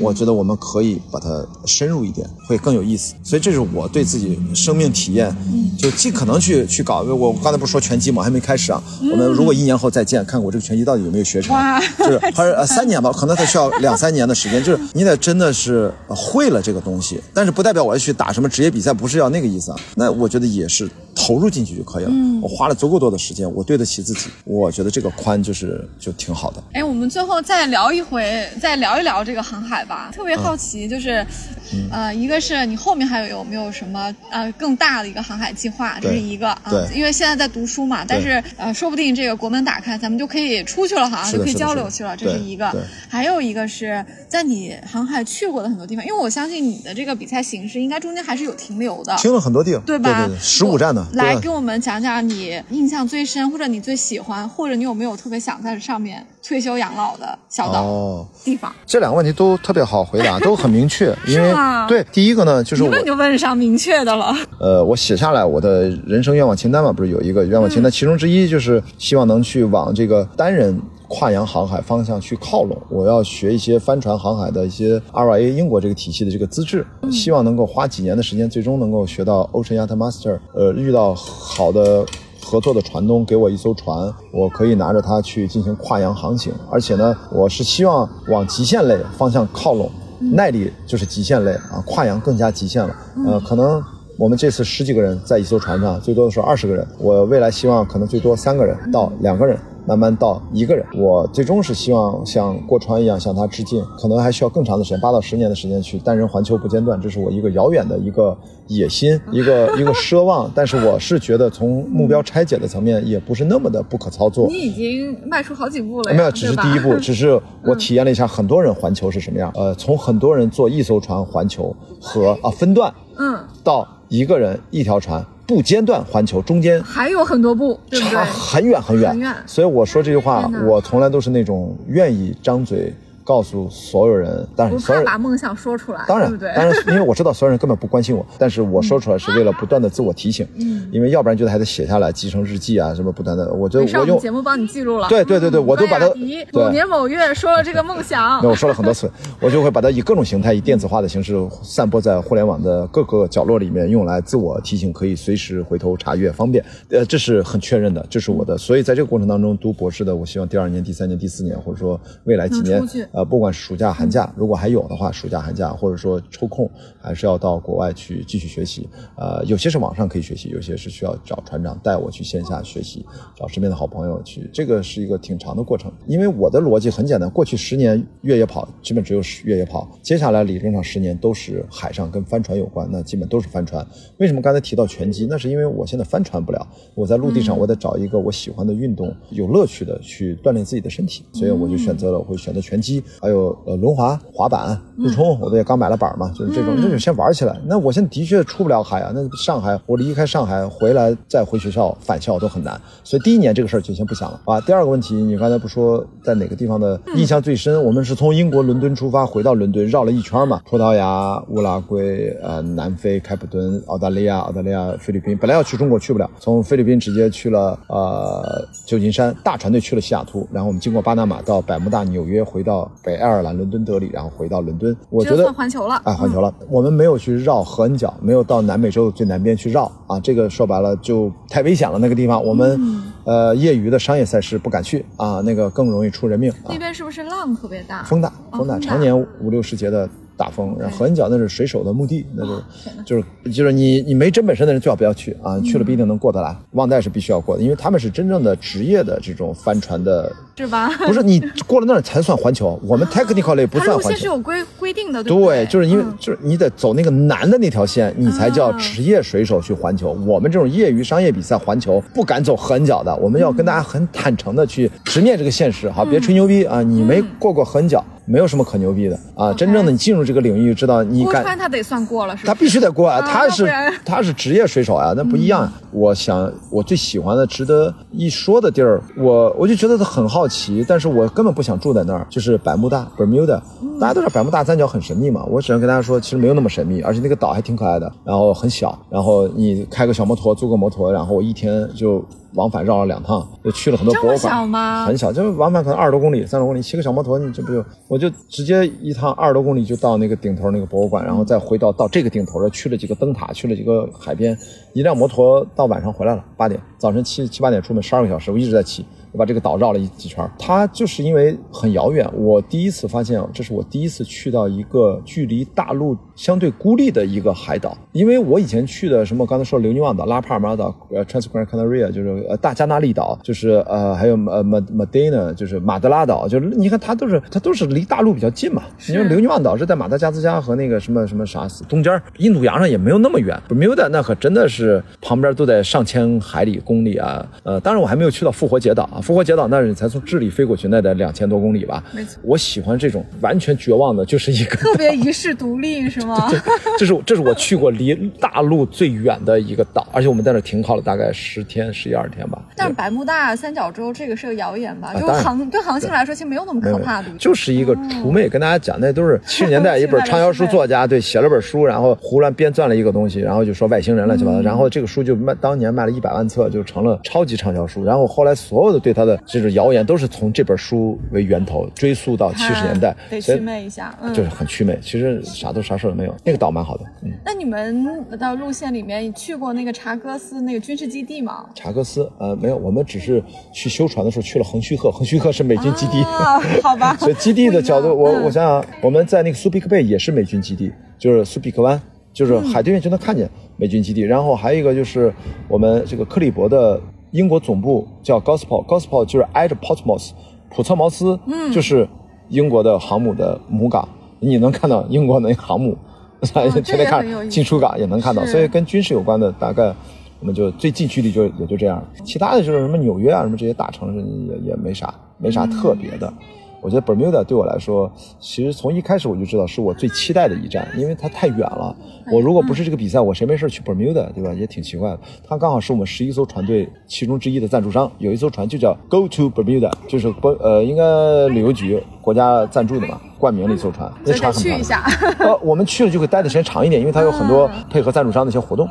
我觉得我们可以把它深入一点，会更有意思。所以这是我对自己生命体验，就尽可能去去搞。我刚才不是说拳击吗？还没开始啊。我们如果一年后再见，看我这个拳击到底有没有学成，就是 还是呃三年吧，可能它需要两三年的时间。就是你得真的是呃会了这个东西，但是不代表我要去打什么职业比赛，不是要那个意思啊。那我觉得也是投入进去就可以了。我花了足够多的时间，我对得起自己，我觉得这个宽就是就挺好的。哎，我们最后再聊一回，再聊一聊这个航海吧。特别好奇，就是，嗯呃，一个是你后面还有有没有什么呃更大的一个航海计划，这是一个啊。对因为现在在读书嘛，但是呃，说不定这个国门打开，咱们就可以出去了，好像就可以交流去了，这是一个。还有一个是在你航海去过的很多地方，因为我相信你的这个比赛形式应该中间还是有停留的。停了很多地方，对吧？十五站呢。来对给我们讲讲你印象最深，或者你最喜欢，或者你有没有特别想在上面退休养老的小岛、哦，地方？这两个问题都特别好回答，都很明确。因为吗对第一个呢，就是我一问就问上明确的了。呃，我写下来我的人生愿望清单嘛，不是有一个愿望清单，其中之一就是希望能去往这个单人。跨洋航海方向去靠拢，我要学一些帆船航海的一些 RIA 英国这个体系的这个资质，希望能够花几年的时间，最终能够学到 Ocean Yacht Master，呃，遇到好的合作的船东给我一艘船，我可以拿着它去进行跨洋航行，而且呢，我是希望往极限类方向靠拢，耐力就是极限类啊，跨洋更加极限了，呃，可能。我们这次十几个人在一艘船上，最多的时候二十个人。我未来希望可能最多三个人到两个人，慢慢到一个人。我最终是希望像过川一样向他致敬，可能还需要更长的时间，八到十年的时间去单人环球不间断，这是我一个遥远的一个野心，一个一个奢望。但是我是觉得从目标拆解的层面，也不是那么的不可操作。你已经迈出好几步了，没有，只是第一步，只是我体验了一下很多人环球是什么样。呃，从很多人坐一艘船环球和啊分段，嗯，到一个人一条船不间断环球，中间还有很多步，对不对差？很远很远。很远所以我说这句话，我从来都是那种愿意张嘴告诉所有人，但是不所有人把梦想说出来，当然对对？当然，因为我知道所有人根本不关心我，但是我说出来是为了不断的自我提醒，嗯因为要不然觉得还得写下来，记成日记啊，什么不断的，我就我用节目帮你记录了。对对对对，我都把它关雅迪某。年某月说了这个梦想那，我说了很多次，我就会把它以各种形态、以电子化的形式散播在互联网的各个角落里面，用来自我提醒，可以随时回头查阅，方便。呃，这是很确认的，这是我的。所以在这个过程当中，读博士的，我希望第二年、第三年、第四年，或者说未来几年呃，不管是暑假、寒假，如果还有的话，暑假、寒假，或者说抽空，还是要到国外去继续学习。呃，有些是网上可以学习，有些是需要找船长带我去线下学习，找身边的好朋友去，这个是一个挺长的过程。因为我的逻辑很简单，过去十年越野跑基本只有越野跑，接下来理论上十年都是海上跟帆船有关，那基本都是帆船。为什么刚才提到拳击？那是因为我现在帆船不了，我在陆地上我得找一个我喜欢的运动，有乐趣的去锻炼自己的身体，所以我就选择了我会选择拳击，还有呃轮滑、滑板、陆冲，我也刚买了板嘛，就是这种，那就先玩起来。那我现在的确出不了海啊，那上海我离开上海回来再回学校返校都很难，所以第一年这个事儿就先不想了啊。第二个问题，你刚才不说在哪个地方的印象最深？我们是从英国伦敦出发，回到伦敦绕了一圈嘛，葡萄牙、乌拉圭、呃南非、开普敦、澳大利亚、澳大利亚、菲律宾，本来要去中国去不了，从菲律宾直接去了呃旧金山，大船队去了西雅图，然后我们经过巴拿马到百慕大、纽约，回到北爱尔兰伦敦德里，然后回到伦敦。我觉得算环球了。啊，环球了。我们没有去绕合恩角，没有到南美洲的最南边去绕啊，这个说白了就太危险了。那个地方我们、呃业余的商业赛事不敢去啊，那个更容易出人命啊那。边是不是浪特别大？风大，风大常年五六十节的大风。然后合恩角那是水手的墓地，那就天哪就是就是你你没真本事的人最好不要去啊，去了不一定能过得来。忘带是必须要过的，因为他们是真正的职业的这种帆船的，是吧？不是你过了那儿才算环球，我们 technically 不算环球。路线是有规规定的，对对，就是因为嗯就是你得走那个难的那条线，你才叫职业水手去环球。我们这种业余商业比赛环球不敢走横角的，我们要跟大家很坦诚的去直面这个现实，好，别吹牛逼啊！你没过过横角，没有什么可牛逼的啊！真正的你进入这个领域，知道你郭他得算过了，是吧？他必须得过啊，啊他是他是职业水手啊，那不一样。我想我最喜欢的、值得一说的地儿，我我就觉得他很好奇，但是我根本不想住在那儿，就是百慕大 （Bermuda）。大家都知道百慕大三角很神秘嘛，我只能跟大家说，其实没有那么神秘，而且那个岛还挺可爱的，然后很小，然后你开个小摩托，租个摩托，然后我一天就往返绕了两趟，就去了很多博物馆。小吗？很小，就是往返可能二十多公里、三十公里，骑个小摩托，你这不就我就直接一趟二十多公里就到那个顶头那个博物馆，然后再回到到这个顶头了去了几个灯塔，去了几个海边，一辆摩托到晚上回来了，八点，早晨七七八点出门，十二个小时，我一直在骑。我把这个岛绕了一几圈儿，它就是因为很遥远。我第一次发现，这是我第一次去到一个距离大陆相对孤立的一个海岛。因为我以前去的什么，刚才说的留尼旺岛、拉帕尔马岛、呃 Transgran Canaria，就是呃大加那利岛，就是呃还有呃 Ma Madena，就是马德拉岛，就是你看它都是它都是离大陆比较近嘛。因为留尼旺岛是在马达加斯加和那个什么什么啥中间儿，印度洋上也没有那么远。Bermuda 那可真的是旁边都在上千海里公里啊。呃，当然我还没有去到复活节岛啊，复活节岛那人才从智利飞过去，那得两千多公里吧。没错我喜欢这种完全绝望的，就是一个特别遗世独立是吗？这是这是我去过离大陆最远的一个岛，而且我们在那停靠了大概十天十一二天吧。但是百慕大三角洲这个是个谣言吧？就航对航行来说，其实没有那么可怕的。就是一个厨妹。跟大家讲，那都是 七十年代一本畅销书作家对写了本书，然后胡乱编撰了一个东西，然后就说外星人乱七八糟，然后这个书就卖当年卖了一百万册，就成了超级畅销书。然后后来所有的对他的这种谣言都是从这本书为源头追溯到七十年代，得祛魅一下。嗯，就是很祛魅。其实啥都啥事儿都没有，那个岛蛮好的。嗯，那你们的路线里面，你去过那个查戈斯那个军事基地吗？查克斯呃没有，我们只是去修船的时候去了横须贺，横须贺是美军基地。啊，好吧。所以基地的角度，我嗯我想想，我们在那个苏比克贝也是美军基地，就是苏比克湾，就是海对面就能看见美军基地。然后还有一个就是我们这个克利伯的英国总部叫 Gospel，Gospel 就是挨着 Portsmouth，普特茅斯，嗯，就是英国的航母的母港，你能看到英国那航母，天这天看进出港也能看到，所以跟军事有关的大概。我们就最近距离就也就这样，其他的就是什么纽约啊什么这些大城市也也没啥没啥特别的。我觉得 Bermuda 对我来说，其实从一开始我就知道是我最期待的一站，因为它太远了。我如果不是这个比赛，我谁没事去 Bermuda，对吧？也挺奇怪的。它刚好是我们十一艘船队其中之一的赞助商，有一艘船就叫 Go to Bermuda，就是不呃，应该旅游局国家赞助的嘛，冠名了一艘船。那船很漂亮。呃，我们去了就会待的时间长一点，因为它有很多配合赞助商的一些活动。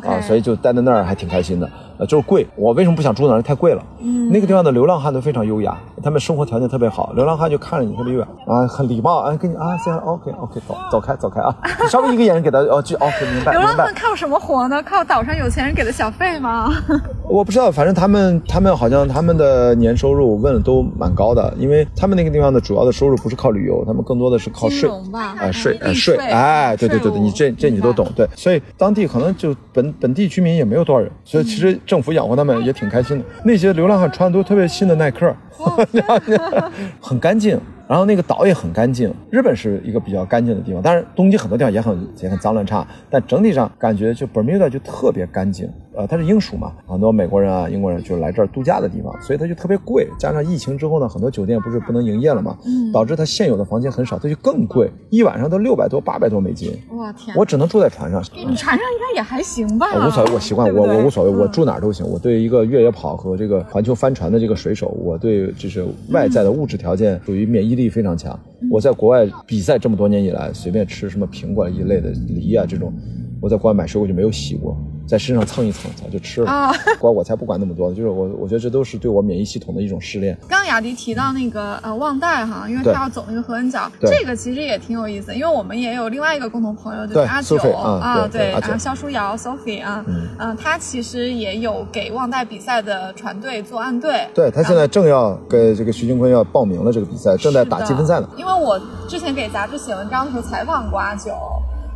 啊，所以就待在那儿还挺开心的。呃，就是贵，我为什么不想住那儿？太贵了。嗯，那个地方的流浪汉都非常优雅，他们生活条件特别好。流浪汉就看着你特别远啊，很礼貌啊，跟你啊，行，OK OK，走走开走开啊，稍微一个眼神给他，哦，就 OK，明白。流浪汉靠什么活呢？靠岛上有钱人给的小费吗？我不知道，反正他们他们好像他们的年收入问了都蛮高的，因为他们那个地方的主要的收入不是靠旅游，他们更多的是靠税啊税税，哎，对对对对，你这这你都懂，对，所以当地可能就本本地居民也没有多少人，所以其实政府养活他们。也挺开心的，那些流浪汉穿的都特别新的耐克，很干净。然后那个岛也很干净，日本是一个比较干净的地方，当然东京很多地方也很也很脏乱差，但整体上感觉就 Bermuda 就特别干净。呃，它是英属嘛，很多美国人啊、英国人就来这儿度假的地方，所以它就特别贵。加上疫情之后呢，很多酒店不是不能营业了嘛，导致它现有的房间很少，它就更贵，一晚上都六百多、八百多美金。哇天！我只能住在船上。你船上应该也还行吧？无所谓，我习惯，我我无所谓，我住哪儿都行。我对一个越野跑和这个环球帆船的这个水手，我对就是外在的物质条件属于免疫力非常强。我在国外比赛这么多年以来，随便吃什么苹果一类的梨啊这种，我在国外买水果就没有洗过。在身上蹭一蹭，早就吃了。啊，管我才不管那么多，就是我，我觉得这都是对我免疫系统的一种试炼。刚雅迪提到那个呃旺代哈，因为他要走那个合恩角，这个其实也挺有意思，因为我们也有另外一个共同朋友，就是阿九啊，对，然后肖书瑶 Sophie 啊，嗯，他其实也有给旺代比赛的船队做暗队。对他现在正要跟这个徐金坤要报名了这个比赛，正在打积分赛呢。因为我之前给杂志写文章的时候采访过阿九。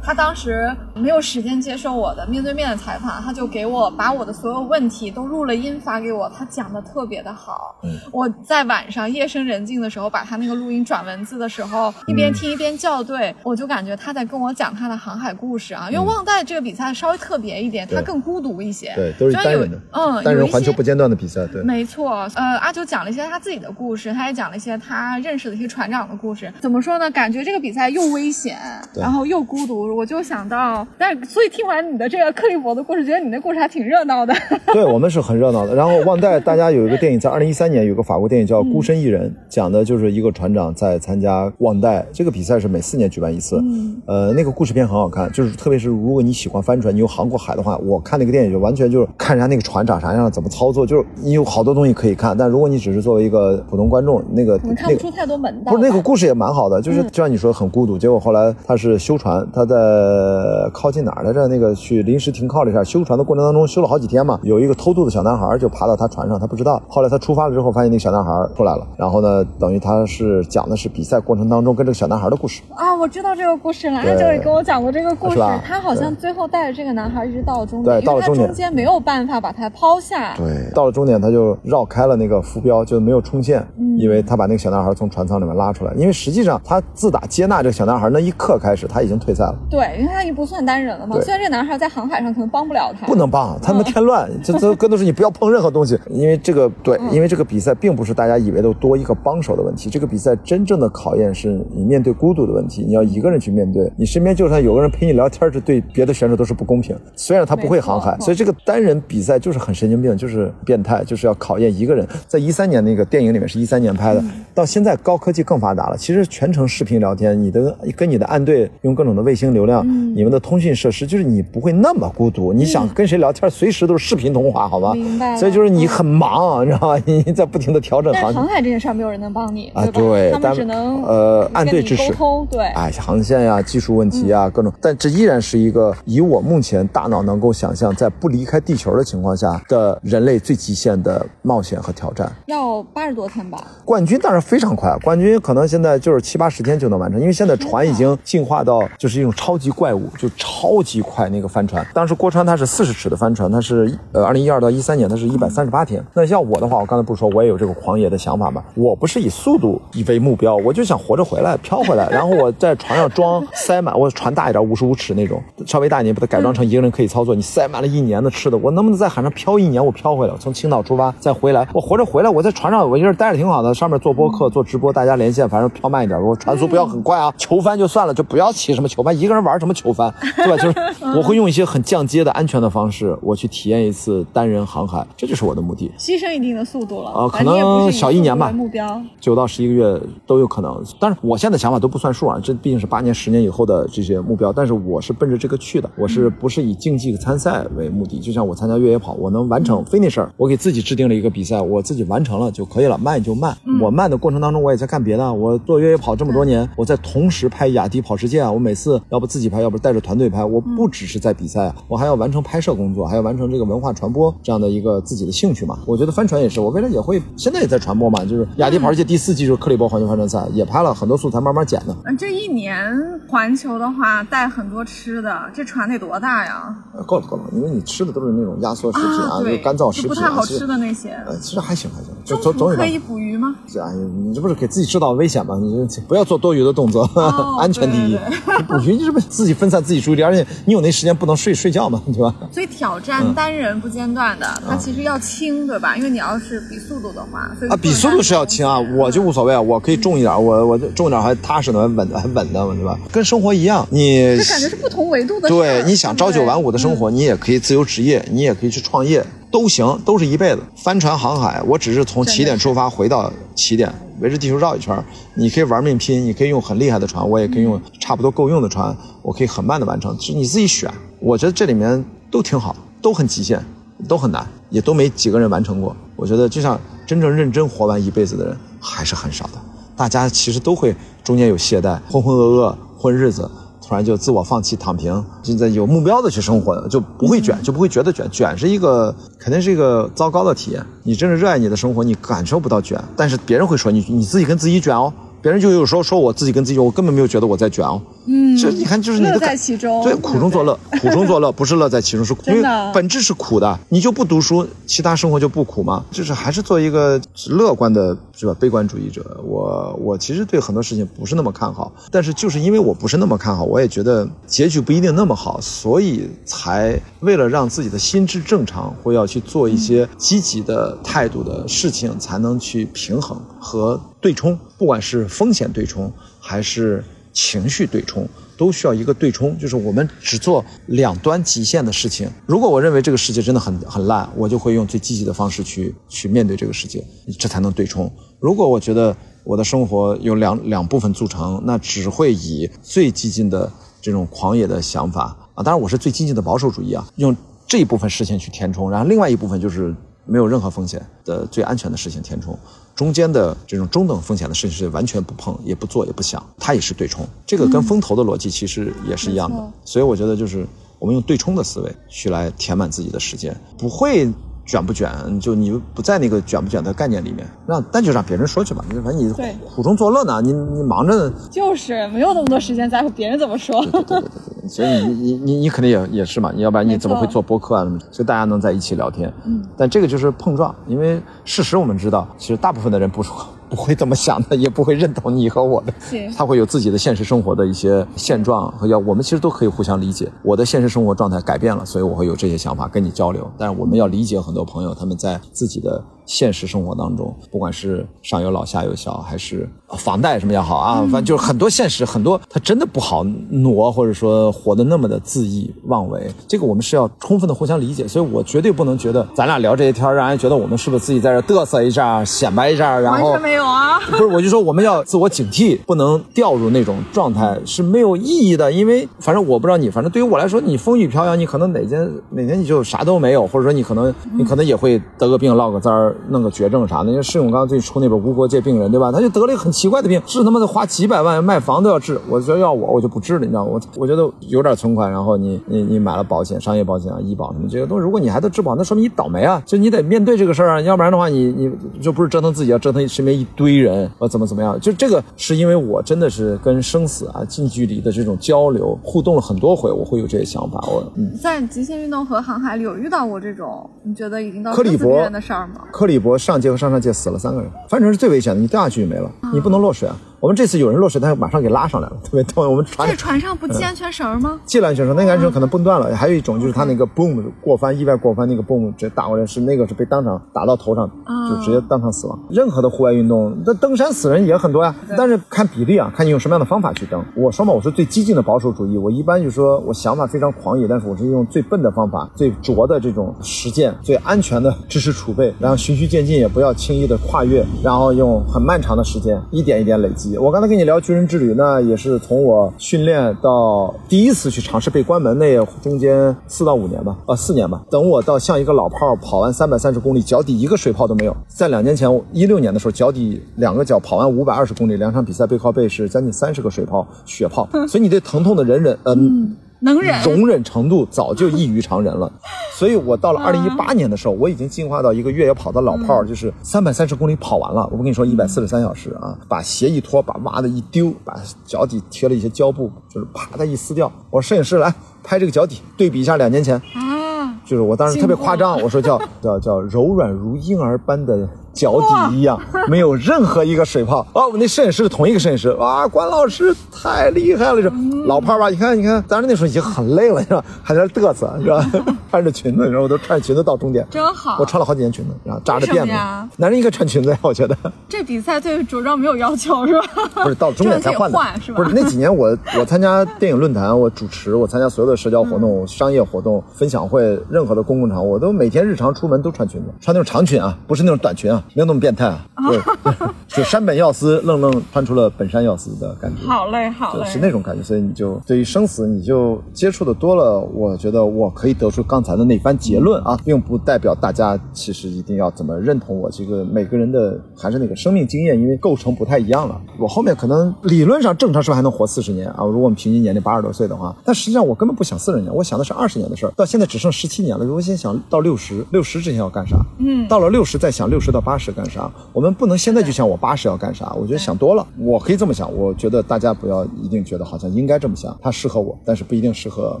他当时没有时间接受我的面对面的采访，他就给我把我的所有问题都录了音发给我。他讲的特别的好。嗯，我在晚上夜深人静的时候，把他那个录音转文字的时候，一边听一边校对，我就感觉他在跟我讲他的航海故事啊。因为旺代这个比赛稍微特别一点，他更孤独一些。对，都是单人的。嗯，单人环球不间断的比赛。对，没错。呃，阿九讲了一些他自己的故事，他也讲了一些他认识的一些船长的故事。怎么说呢？感觉这个比赛又危险，然后又孤独。我就想到，但所以听完你的这个克利伯的故事，觉得你那故事还挺热闹的。对我们是很热闹的。然后旺代，大家有一个电影，在二零一三年有个法国电影叫《孤身一人》，讲的就是一个船长在参加旺代这个比赛，是每四年举办一次。嗯，呃，那个故事片很好看，就是特别是如果你喜欢帆船，你有航过海的话，我看那个电影就完全就是看人家那个船长啥样，怎么操作，就是你有好多东西可以看。但如果你只是作为一个普通观众，那个看不出太多门道。不是那个故事也蛮好的，就是就像你说很孤独。结果后来他是修船，他在。呃，靠近哪儿来着？那个去临时停靠了一下，修船的过程当中修了好几天嘛。有一个偷渡的小男孩就爬到他船上，他不知道。后来他出发了之后，发现那个小男孩出来了。然后呢，等于他是讲的是比赛过程当中跟这个小男孩的故事啊。我知道这个故事了，他就是跟我讲过这个故事。他好像最后带着这个男孩一直到了终点，对，到了终点中间没有办法把他抛下。对，到了终点他就绕开了那个浮标，就没有冲线，因为他把那个小男孩从船舱里面拉出来。因为实际上他自打接纳这个小男孩那一刻开始，他已经退赛了。对，因为他已经不算。单人了嘛？虽然这个男孩在航海上可能帮不了他，不能帮，他们添乱。这这更多是你不要碰任何东西，因为这个对，因为这个比赛并不是大家以为的多一个帮手的问题。这个比赛真正的考验是你面对孤独的问题，你要一个人去面对。你身边就算有个人陪你聊天，这对别的选手都是不公平。虽然他不会航海，所以这个单人比赛就是很神经病，就是变态，就是要考验一个人。在一三年那个电影里面是一三年拍的，到现在高科技更发达了，其实全程视频聊天，你的跟你的暗队用各种的卫星流量，你们的通讯设施就是。你不会那么孤独，你想跟谁聊天，随时都是视频通话，好吧？明白。所以就是你很忙，你知道吗？你在不停的调整航。航海这件事儿，没有人能帮你啊。对，他们只能呃按队支持。沟通对。哎，航线呀，技术问题啊，各种，但这依然是一个以我目前大脑能够想象，在不离开地球的情况下的人类最极限的冒险和挑战。要八十多天吧？冠军当然非常快，冠军可能现在就是七八十天就能完成，因为现在船已经进化到就是一种超。超级怪物，就超级快那个帆船。当时郭川他是四十尺的帆船，他是呃二零一二到一三年，他是一百三十八天。那像我的话，我刚才不是说我也有这个狂野的想法吗？我不是以速度以为目标，我就想活着回来，飘回来，然后我在船上装塞满，我船大一点，五十五尺那种，稍微大一点，把它改装成一个人可以操作，你塞满了一年的吃的，我能不能在海上漂一年？我漂回来，从青岛出发再回来，我活着回来，我在船上我一个人待着挺好的，上面做播客、做直播，大家连线，反正漂慢一点，我船速不要很快啊，求帆就算了，就不要骑什么求帆，一个人玩什么球帆，对吧？就是我会用一些很降阶的安全的方式，我去体验一次单人航海，这就是我的目的。牺牲一定的速度了啊可能小一年吧目标。九到十一个月都有可能，但是我现在想法都不算数啊，这毕竟是八年、十年以后的这些目标。但是我是奔着这个去的，我是不是以竞技参赛为目的？就像我参加越野跑，我能完成 finish，我给自己制定了一个比赛，我自己完成了就可以了，慢就慢。我慢的过程当中，我也在干别的。我做越野跑这么多年，我在同时拍雅迪跑世界啊，我每次要不自己拍，要不带着团队拍，我不只是在比赛啊，我还要完成拍摄工作，还要完成这个文化传播这样的一个自己的兴趣嘛。我觉得帆船也是，我未来也会，现在也在传播嘛，就是雅迪跑世界第四季就是克里伯环球帆船赛，也拍了很多素材，慢慢剪的。嗯，这一年环球的话带很多吃的，这船得多大呀？呃够了够了，因为你吃的都是那种压缩食品啊，就对，干燥食品啊，就不太好吃的那些。呃，其实还行还行，就总总可以捕鱼吗？哎呀，你这不是给自己制造危险吗？你这不要做多余的动作，安全第一。捕鱼你是不自己分散自己注意力，而且你有那时间不能睡睡觉嘛，对吧？所以挑战单人不间断的，它其实要轻，对吧？因为你要是比速度的话，所以啊，比速度是要轻啊，我就无所谓啊，我可以重一点，我我重一点还踏实呢，还稳还稳的，对吧？跟生活一样，你这感觉是不同维度的。对，你想朝九晚五的生对活，你也可以自由职业，你也可以去创业，都行，都是一辈子。帆船航海，我只是从起点出发，回到起点，围着地球绕一圈。你可以玩命拼，你可以用很厉害的船，我也可以用差不多够用的船，我可以很慢的完成，是你自己选。我觉得这里面都挺好，都很极限，都很难，也都没几个人完成过。我觉得就像真正认真活完一辈子的人还是很少的，大家其实都会中间有懈怠，浑浑噩噩混日子。突然就自我放弃、躺平，现在有目标的去生活，就不会卷，就不会觉得卷。卷是一个肯定是一个糟糕的体验。你真正热爱你的生活，你感受不到卷，但是别人会说你你自己跟自己卷哦。别人就有时候说我自己跟自己卷，我根本没有觉得我在卷哦。嗯，这你看就是你的乐在其中对，苦中作乐，苦中作乐不是乐在其中，是苦因为本质是苦的。你就不读书，其他生活就不苦吗？就是还是做一个乐观的，是吧？悲观主义者。我我其实对很多事情不是那么看好，但是就是因为我不是那么看好，我也觉得结局不一定那么好，所以才为了让自己的心智正常，会要去做一些积极的态度的事情，才能去平衡和对冲，不管是风险对冲还是情绪对冲。都需要一个对冲，就是我们只做两端极限的事情。如果我认为这个世界真的很很烂，我就会用最积极的方式去去面对这个世界，这才能对冲。如果我觉得我的生活有两两部分组成，那只会以最激进的这种狂野的想法啊，当然我是最激进的保守主义啊，用这一部分事情去填充，然后另外一部分就是没有任何风险的最安全的事情填充，中间的这种中等风险的事情是完全不碰、也不做、也不想，它也是对冲。这个跟风投的逻辑其实也是一样的，所以我觉得就是我们用对冲的思维去来填满自己的时间，不会。卷不卷，就你不在那个卷不卷的概念里面，让那就让别人说去吧。你反正你苦中作乐呢，你你忙着呢，就是没有那么多时间在乎别人怎么说对对对。所以你你你你肯定也也是嘛，你要不然你怎么会做播客啊？什么？所以大家能在一起聊天，嗯，但这个就是碰撞，因为事实我们知道，其实大部分的人不说不会这么想的，也不会认同你和我的是，他会有自己的现实生活的一些现状和要，我们其实都可以互相理解。我的现实生活状态改变了，所以我会有这些想法跟你交流，但是我们要理解很多朋友他们在自己的。现实生活当中，不管是上有老下有小，还是房贷什么也好啊，反正就是很多现实，很多他真的不好挪，或者说活得那么的恣意妄为。这个我们是要充分的互相理解，所以我绝对不能觉得咱俩聊这些天，让人觉得我们是不是自己在这嘚瑟一下、显摆一下，然后完全没有啊。不是，我就说我们要自我警惕，不能掉入那种状态是没有意义的。因为反正我不知道你，反正对于我来说，你风雨飘摇，你可能哪天哪天你就啥都没有，或者说你可能你可能也会得个病、落个灾儿，弄个绝症啥的。因为施永刚最初那本《无国界病人》，对吧？他就得了一个很奇怪的病，治他妈的花几百万卖房都要治。我觉得要我，我就不治了，你知道吗？我 我觉得有点存款，然后你你你买了保险，商业保险啊、医保什么这些东西，如果你还都治不好，那说明你倒霉啊！就你得面对这个事儿啊，要不然的话，你 你就不是折腾自己，要折腾身边一堆人，呃，怎么怎么样？就这个是因为我真的是跟生死啊近距离的这种交流互动了很多回，我会有这些想法。我嗯。在极限运动和航海里有遇到过这种你觉得已经到克里伯的事儿吗？克里伯上届和上上届死了三个人，帆船是最危险的，你掉下去就没了，你不能落水啊。我们这次有人落水，他马上给拉上来了，特别痛。我们船这船上不系安全绳吗？系了安全绳，那个安全绳可能崩断了。还有一种就是他那个 boom 过翻，意外过翻那个 boom 直接打过来，是那个是被当场打到头上，就直接当场死亡。任何的户外运动，那登山死人也很多呀，但是看比例啊，看你用什么样的方法去登。我说嘛，我是最激进的保守主义，我一般就说我想法非常狂野，但是我是用最笨的方法、最拙的这种实践、最安全的知识储备，然后循序渐进，也不要轻易的跨越，然后用很漫长的时间一点一点累积。我刚才跟你聊军人之旅，那也是从我训练到第一次去尝试被关门，那也中间四到五年吧，啊四年吧。等我到像一个老炮儿跑完三百三十公里，脚底一个水泡都没有。在两年前，一六年的时候，脚底两个脚跑完五百二十公里，两场比赛背靠背是将近三十个水泡、血泡，所以你对疼痛的忍忍，嗯。能忍，容忍程度早就异于常人了，所以我到了二零一八年的时候，我已经进化到一个越野跑的老炮儿，就是三百三十公里跑完了。我不跟你说一百四十三小时啊，把鞋一脱，把袜子一丢，把脚底贴了一些胶布，就是啪的一撕掉。我说摄影师来拍这个脚底，对比一下两年前，啊，就是我当时特别夸张，我说叫叫叫柔软如婴儿般的。脚底一样，没有任何一个水泡。哦，我们那摄影师是同一个摄影师，哇，关老师太厉害了！这老炮儿吧，你看，你看，当时那时候已经很累了，是吧？还在那嘚瑟，是吧？穿着裙子，然后我都穿着裙子到终点，真好。我穿了好几年裙子，然后扎着辫子。男人应该穿裙子呀，我觉得。这比赛对着装没有要求是吧？不是到终点 才换的换是，吧不是那几年我我参加电影论坛，我主持，我参加所有的社交活动、商业活动、分享会，任何的公共场合，我都每天日常出门都穿裙子，穿那种长裙啊，不是那种短裙啊，没有那么变态啊，对，就山本耀司愣愣穿出了本山耀司的感觉。好嘞，好嘞，就是那种感觉，所以你就对于生死你就接触的多了，我觉得我可以得出刚才的那番结论啊，并不代表大家其实一定要怎么认同我这个每个人的还是那个生命经验，因为构成不太一样了。我后面可能理论上正常是不是还能活四十年啊？如果我们平均年龄八十多岁的话，但实际上我根本不想四十年，我想的是二十年的事儿，到现在只剩十七年了。如果现在想到六十，六十之前要干啥？嗯，到了六十再想六十到八十干啥？我们不能现在就想我八十要干啥？我觉得想多了。我可以这么想，我觉得大家不要一定觉得好像应该这么想，它适合我，但是不一定适合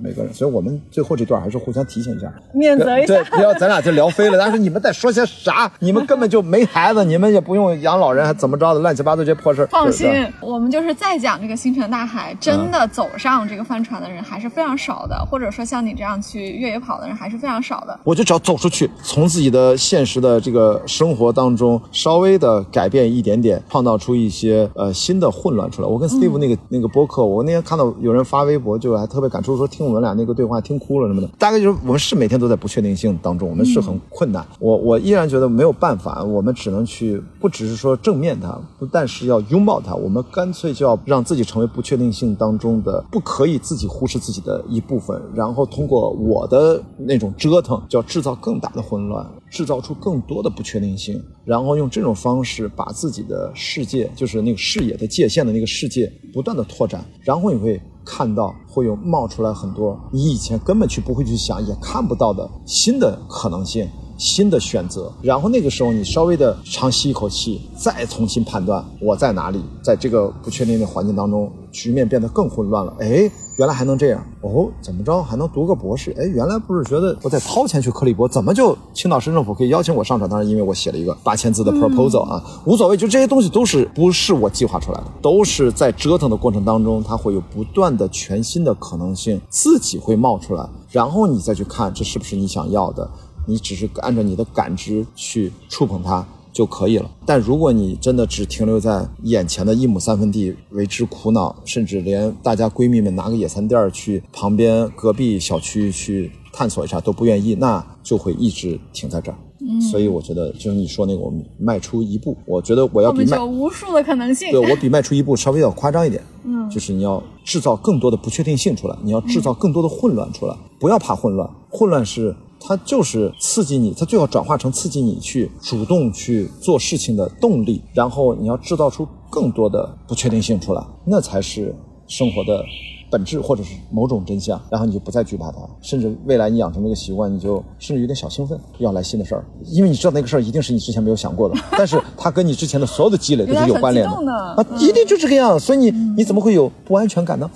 每个人。所以我们最后这段还是互相提醒一下，免责一下对，不要咱俩就聊飞了。但是你们在说些啥？你们根本就没孩子，你们也不用养老人，还怎么着的，乱七八糟这些破事儿。放心，我们就是再讲这个星辰大海，真的走上这个帆船的人还是非常少的，或者说像你这样去越野跑的人还是非常少的。我就只要走出去，从自己的现实的这个生活当中稍微的改变一点点，创造出一些呃新的混乱出来。我跟 Steve 那个、那个播客，我那天看到有人发微博，就还特别感触，说听我们俩那个对话听哭了什么的。大概就是我们是每天都在不确定性当中，我们是很困难。我我依然觉得没有办法，我们只能去，不只是说正面它，不但是要拥抱它，我们干脆就要让自己成为不确定性当中的不可以自己忽视自己的一部分，然后通过我的那种折腾，就要制造更大的混乱，制造出更多的不确定性，然后用这种方式把自己的世界，就是那个视野的界限的那个世界，不断的拓展，然后你会看到会有冒出来很多你以前根本去不会去想也看不到的新的可能性。新的选择，然后那个时候你稍微的长吸一口气，再重新判断我在哪里，在这个不确定的环境当中，局面变得更混乱了。哎，原来还能这样哦？怎么着还能读个博士？哎，原来不是觉得我在掏钱去克利伯，怎么就青岛市政府可以邀请我上场？当然，因为我写了一个八千字的 proposal 啊，无所谓，就这些东西都是不是我计划出来的，都是在折腾的过程当中，它会有不断的全新的可能性自己会冒出来，然后你再去看这是不是你想要的。你只是按照你的感知去触碰它就可以了。但如果你真的只停留在眼前的一亩三分地为之苦恼，甚至连大家闺蜜们拿个野餐垫去旁边隔壁小区去探索一下都不愿意，那就会一直停在这儿。嗯，所以我觉得就是你说那个，我们迈出一步，我觉得我要比迈有无数的可能性。对我比迈出一步稍微要夸张一点，嗯，就是你要制造更多的不确定性出来，你要制造更多的混乱出来，不要怕混乱，混乱是它就是刺激你，它最好转化成刺激你去主动去做事情的动力，然后你要制造出更多的不确定性出来，那才是生活的。本质或者是某种真相，然后你就不再惧怕它，甚至未来你养成这个习惯，你就甚至有点小兴奋，要来新的事儿，因为你知道那个事儿一定是你之前没有想过的，但是它跟你之前的所有的积累都是有关联的啊，一定就这个样，所以你你怎么会有不安全感呢？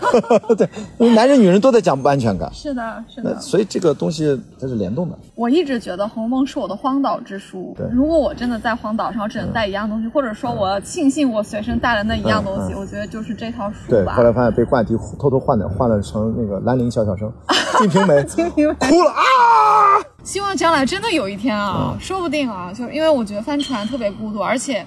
对，男人女人都在讲不安全感，是的，是的，所以这个东西它是联动的。我一直觉得《红楼梦》是我的荒岛之书，如果我真的在荒岛上只能带一样东西，或者说我庆幸我随身带了那一样东西，我觉得就是这套书吧。对，后来发现被冠迪偷偷换的。换了成那个兰陵小小生，金瓶梅，金瓶梅哭了啊！希望将来真的有一天啊，说不定啊，就因为我觉得帆船特别孤独，而且。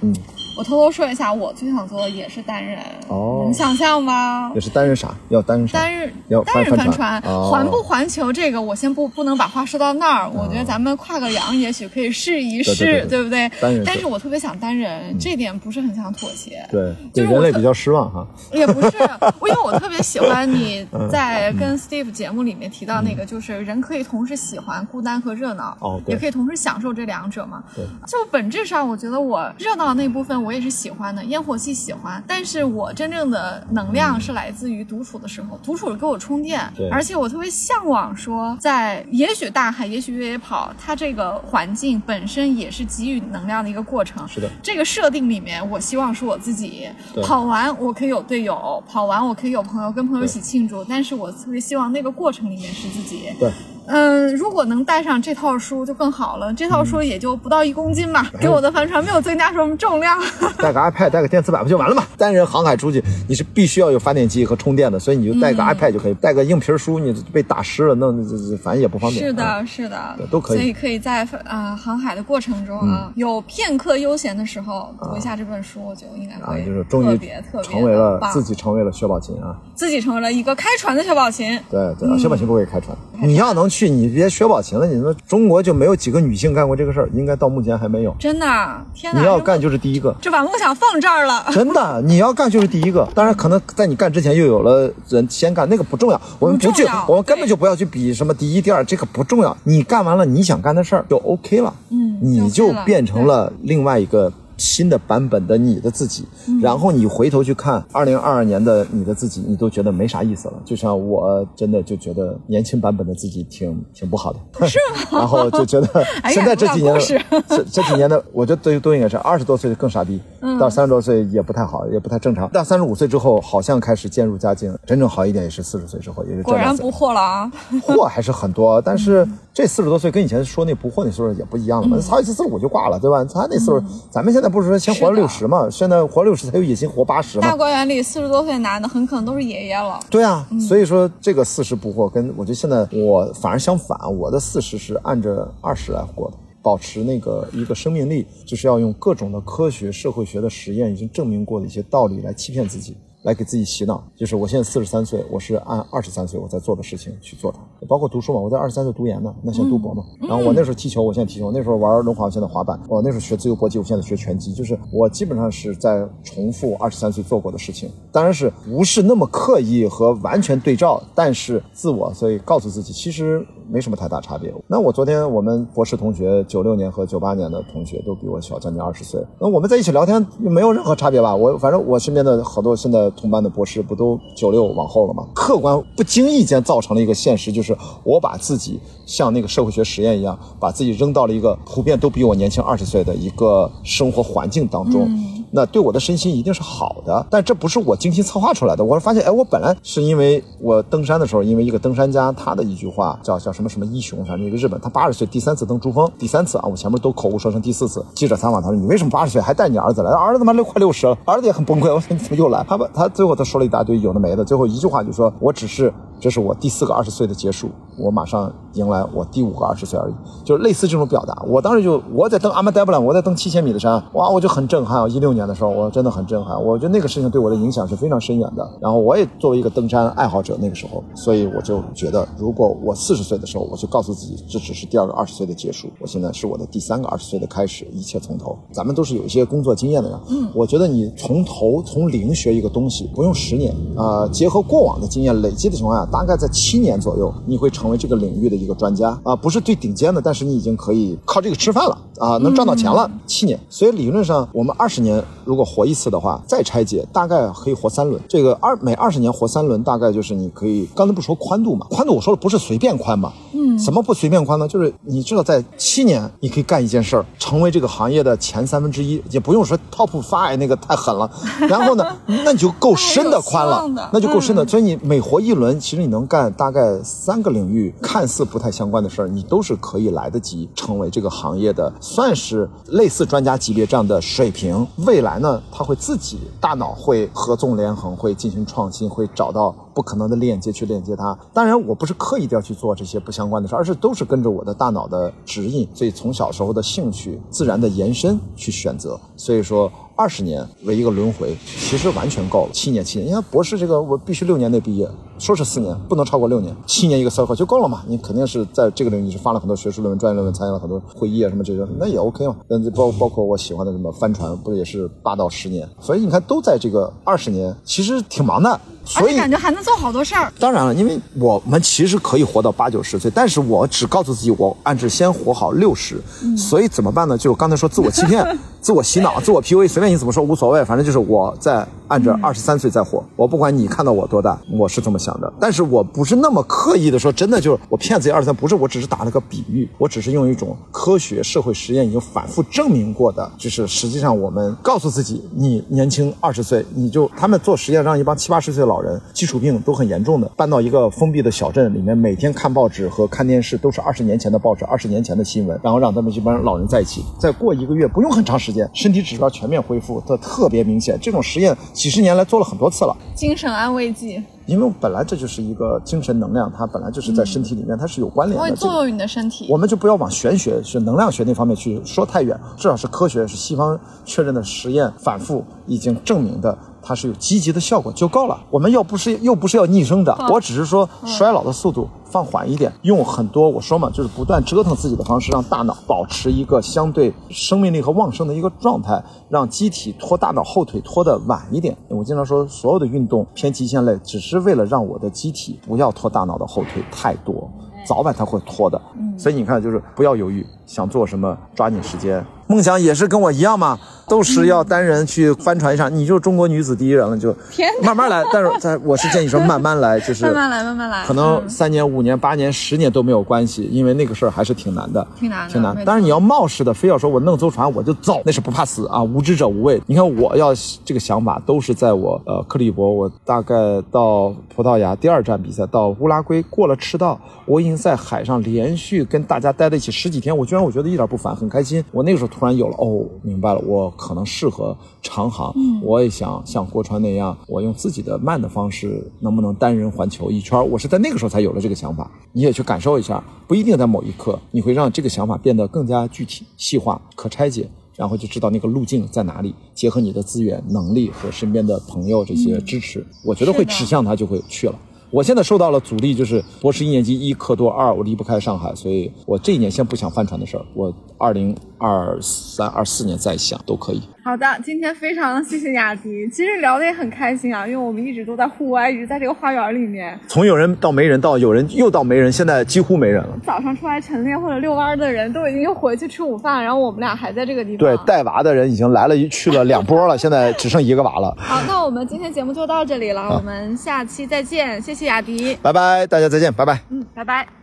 我偷偷说一下，我最想做的也是单人，能想象吗？也是单人啥？要单人啥？单人要单人帆船，环不环球？这个我先不不能把话说到那儿。我觉得咱们跨个洋，也许可以试一试，对不对？单人，但是我特别想单人，这点不是很想妥协。对，对人类比较失望哈。也不是，因为我特别喜欢你 在跟 Steve 节目里面提到那个，就是人可以同时喜欢孤单和热闹，哦，也可以同时享受这两者嘛。对，就本质上，我觉得我热闹那部分我也是喜欢的。烟火气喜欢，但是我真正的能量是来自于独处的时候，独处给我充电。对，而且我特别向往说，在也许大海，也许越野跑，它这个环境本身也是给予能量的一个过程。是的，这个设定里面，我希望是我自己跑完，我可以有队友，跑完我可以有朋友，跟朋友一起庆祝。但是我特别希望那个过程里面是自己。对。嗯，如果能带上这套书就更好了。这套书也就不到一公斤吧，给我的帆船没有增加什么重量。带个 iPad，带个电磁板不就完了吗？单人航海出去，你是必须要有发电机和充电的，所以你就带个 iPad 就可以。带个硬皮书，你被打湿了，弄反正也不方便。是的，是的，都可以。所以可以在啊航海的过程中啊，有片刻悠闲的时候读一下这本书，我觉得应该会就是终于成为了自己成为了薛宝琴啊，自己成为了一个开船的薛宝琴。对对，薛宝琴不会开船。你要能去，你别薛宝。琴了，你说中国就没有几个女性干过这个事儿？应该到目前还没有。真的，天哪！你要干就是第一个，就把梦想放这儿了。真的，你要干就是第一个。当然，可能在你干之前又有了人先干，那个不重要。我们不去，我们根本就不要去比什么第一、第二，这个不重要。你干完了你想干的事儿就 OK 了。嗯，你就变成了另外一个。新的版本的你的自己，然后你回头去看二零二二年的你的自己，你都觉得没啥意思了。就像我真的就觉得年轻版本的自己挺挺不好的，是吗？然后就觉得 现在这几年 这这几年的，我觉得都都应该是二十多岁更傻逼，到三十多岁也不太好，也不太正常。到三十五岁之后，好像开始渐入佳境，真正好一点也是四十岁之后，也是果然不惑了啊，惑还是很多，但是这四十多岁跟以前说那不惑那岁数也不一样了嘛。曹一次四十五就挂了，对吧？他那岁数，咱们现在不是说先活六。十嘛，现在活六十才有野心活八十嘛。大观园里四十多岁男的很可能都是爷爷了。对啊，所以说这个四十不惑，跟我觉得现在我反而相反，我的四十是按着二十来过的，保持那个一个生命力，就是要用各种的科学、社会学的实验已经证明过的一些道理来欺骗自己。来给自己洗脑，就是我现在四十三岁，我是按二十三岁我在做的事情去做它，包括读书嘛，我在二十三岁读研呢，那先读博嘛。然后我那时候踢球，我现在踢球；那时候玩轮滑，我现在滑板；我那时候学自由搏击，我现在学拳击。就是我基本上是在重复二十三岁做过的事情，当然是不是那么刻意和完全对照，但是自我，所以告诉自己其实没什么太大差别。那我昨天我们博士同学九六年和九八年的同学都比我小将近二十岁，那我们在一起聊天没有任何差别吧？我反正我身边的好多现在。同班的博士不都九六往后了吗？客观不经意间造成了一个现实，就是我把自己像那个社会学实验一样，把自己扔到了一个普遍都比我年轻二十岁的一个生活环境当中。那对我的身心一定是好的，但这不是我精心策划出来的。我发现，哎，我本来是因为我登山的时候，因为一个登山家他的一句话叫叫什么什么一雄，反正一个日本，他八十岁第三次登珠峰，第三次啊，我前面都口误说成第四次。记者采访他说：“你为什么八十岁还带你儿子来？儿子他妈六快六十了，儿子也很崩溃。我说你怎么又来？他把他最后他说了一大堆有的没的，最后一句话就说：我只是这是我第四个二十岁的结束，我马上迎来我第五个二十岁而已，就是类似这种表达。我当时就我在登阿曼达布兰，我在登七千米的山，哇，我就很震撼啊！一六年的时候，我真的很震撼。我觉得那个事情对我的影响是非常深远的。然后我也作为一个登山爱好者，那个时候，所以我就觉得，如果我四十岁的时候，我就告诉自己，这只是第二个二十岁的结束，我现在是我的第三个二十岁的开始，一切从头。咱们都是有一些工作经验的人，嗯，我觉得你从头从零学一个东西，不用十年啊，结合过往的经验累积的情况下，大概在七年左右，你会成为这个领域的一个专家啊，不是最顶尖的，但是你已经可以靠这个吃饭了啊，能赚到钱了。七年，所以理论上我们二十年如果活一次的话，再拆解大概可以活三轮。这个二每二十年活三轮，大概就是你可以刚才不说宽度嘛？宽度我说的不是随便宽嘛？嗯，什么不随便宽呢？就是你知道在七年你可以干一件事儿，成为这个行业的前三分之一，也不用说 top five 那个太狠了。然后呢，那你就够深的宽了，那就够深的。所以你每活一轮，其实你能干大概三个领域看似不太相关的事儿，你都是可以来得及成为这个行业的，算是类似专家级别这样的水平。未来呢，他会自己大脑会合纵连横，会进行创新，会找到不可能的链接去链接它。当然，我不是刻意的要去做这些不相关的事，而是都是跟着我的大脑的指引，所以从小时候的兴趣自然的延伸去选择。所以说。二十年为一个轮回，其实完全够了。七年，七年，因为博士这个我必须六年内毕业，说是四年，不能超过六年。七年一个 circle 就够了嘛？你肯定是在这个领域是发了很多学术论文、专业论文，参加了很多会议啊什么这些，那也 OK 嘛。那包包括我喜欢的什么帆船，不是也是八到十年？所以你看，都在这个二十年，其实挺忙的。所以感觉还能做好多事儿。当然了，因为我们其实可以活到八九十岁，但是我只告诉自己，我按着先活好六十。所以怎么办呢？就刚才说自我欺骗、自我洗脑、自我 PUA，随便你怎么说无所谓，反正就是我在按着二十三岁在活。我不管你看到我多大，我是这么想的。但是我不是那么刻意的说，真的就是我骗自己二十三，不是，我只是打了个比喻，我只是用一种科学社会实验已经反复证明过的，就是实际上我们告诉自己，你年轻二十岁，你就他们做实验让一帮七八十岁的老。老人基础病都很严重的，搬到一个封闭的小镇里面，每天看报纸和看电视都是二十年前的报纸、二十年前的新闻，然后让他们这帮老人在一起，再过一个月，不用很长时间，身体指标全面恢复，这特别明显。这种实验几十年来做了很多次了。精神安慰剂，因为本来这就是一个精神能量，它本来就是在身体里面，它是有关联的，会作用于你的身体。我们就不要往玄学、是能量学那方面去说太远，至少是科学，是西方确认的实验，反复已经证明的。它是有积极的效果就够了。我们要不是又不是要逆生的，我只是说衰老的速度放缓一点，用很多我说嘛，就是不断折腾自己的方式，让大脑保持一个相对生命力和旺盛的一个状态，让机体拖大脑后腿拖得晚一点。我经常说，所有的运动偏极限类，只是为了让我的机体不要拖大脑的后腿太多，早晚它会拖的。所以你看，就是不要犹豫，想做什么抓紧时间。梦想也是跟我一样嘛。都是要单人去帆船上，你就是中国女子第一人了，就慢慢来。但是在我是建议说慢慢来，就是慢慢来，慢慢来。可能三年、五年、八年、十年都没有关系，因为那个事儿还是挺难的，挺难，挺难。但是你要冒失的，非要说我弄艘船我就走，那是不怕死啊，无知者无畏。你看我要这个想法，都是在我呃克利伯，我大概到葡萄牙第二站比赛，到乌拉圭过了赤道，我已经在海上连续跟大家待在一起十几天，我居然我觉得一点不烦，很开心。我那个时候突然有了哦，明白了，我可能适合。长航，我也想像郭川那样，我用自己的慢的方式，能不能单人环球一圈？我是在那个时候才有了这个想法。你也去感受一下，不一定在某一刻，你会让这个想法变得更加具体、细化、可拆解，然后就知道那个路径在哪里。结合你的资源、能力和身边的朋友这些支持，我觉得会指向它就会去了。我现在受到了阻力，就是博士一年级一课多二，我离不开上海，所以我这一年先不想帆船的事儿，我二零二三、二四年再想都可以。好的，今天非常谢谢雅迪，其实聊的也很开心啊，因为我们一直都在户外，一直在这个花园里面。从有人到没人，到有人又到没人，现在几乎没人了。早上出来晨练或者遛弯的人都已经又回去吃午饭，然后我们俩还在这个地方。对，带娃的人已经来了，去了两波了，现在只剩一个娃了。好，那我们今天节目就到这里了，我们下期再见，谢谢雅迪，拜拜，大家再见，拜拜，嗯，拜拜。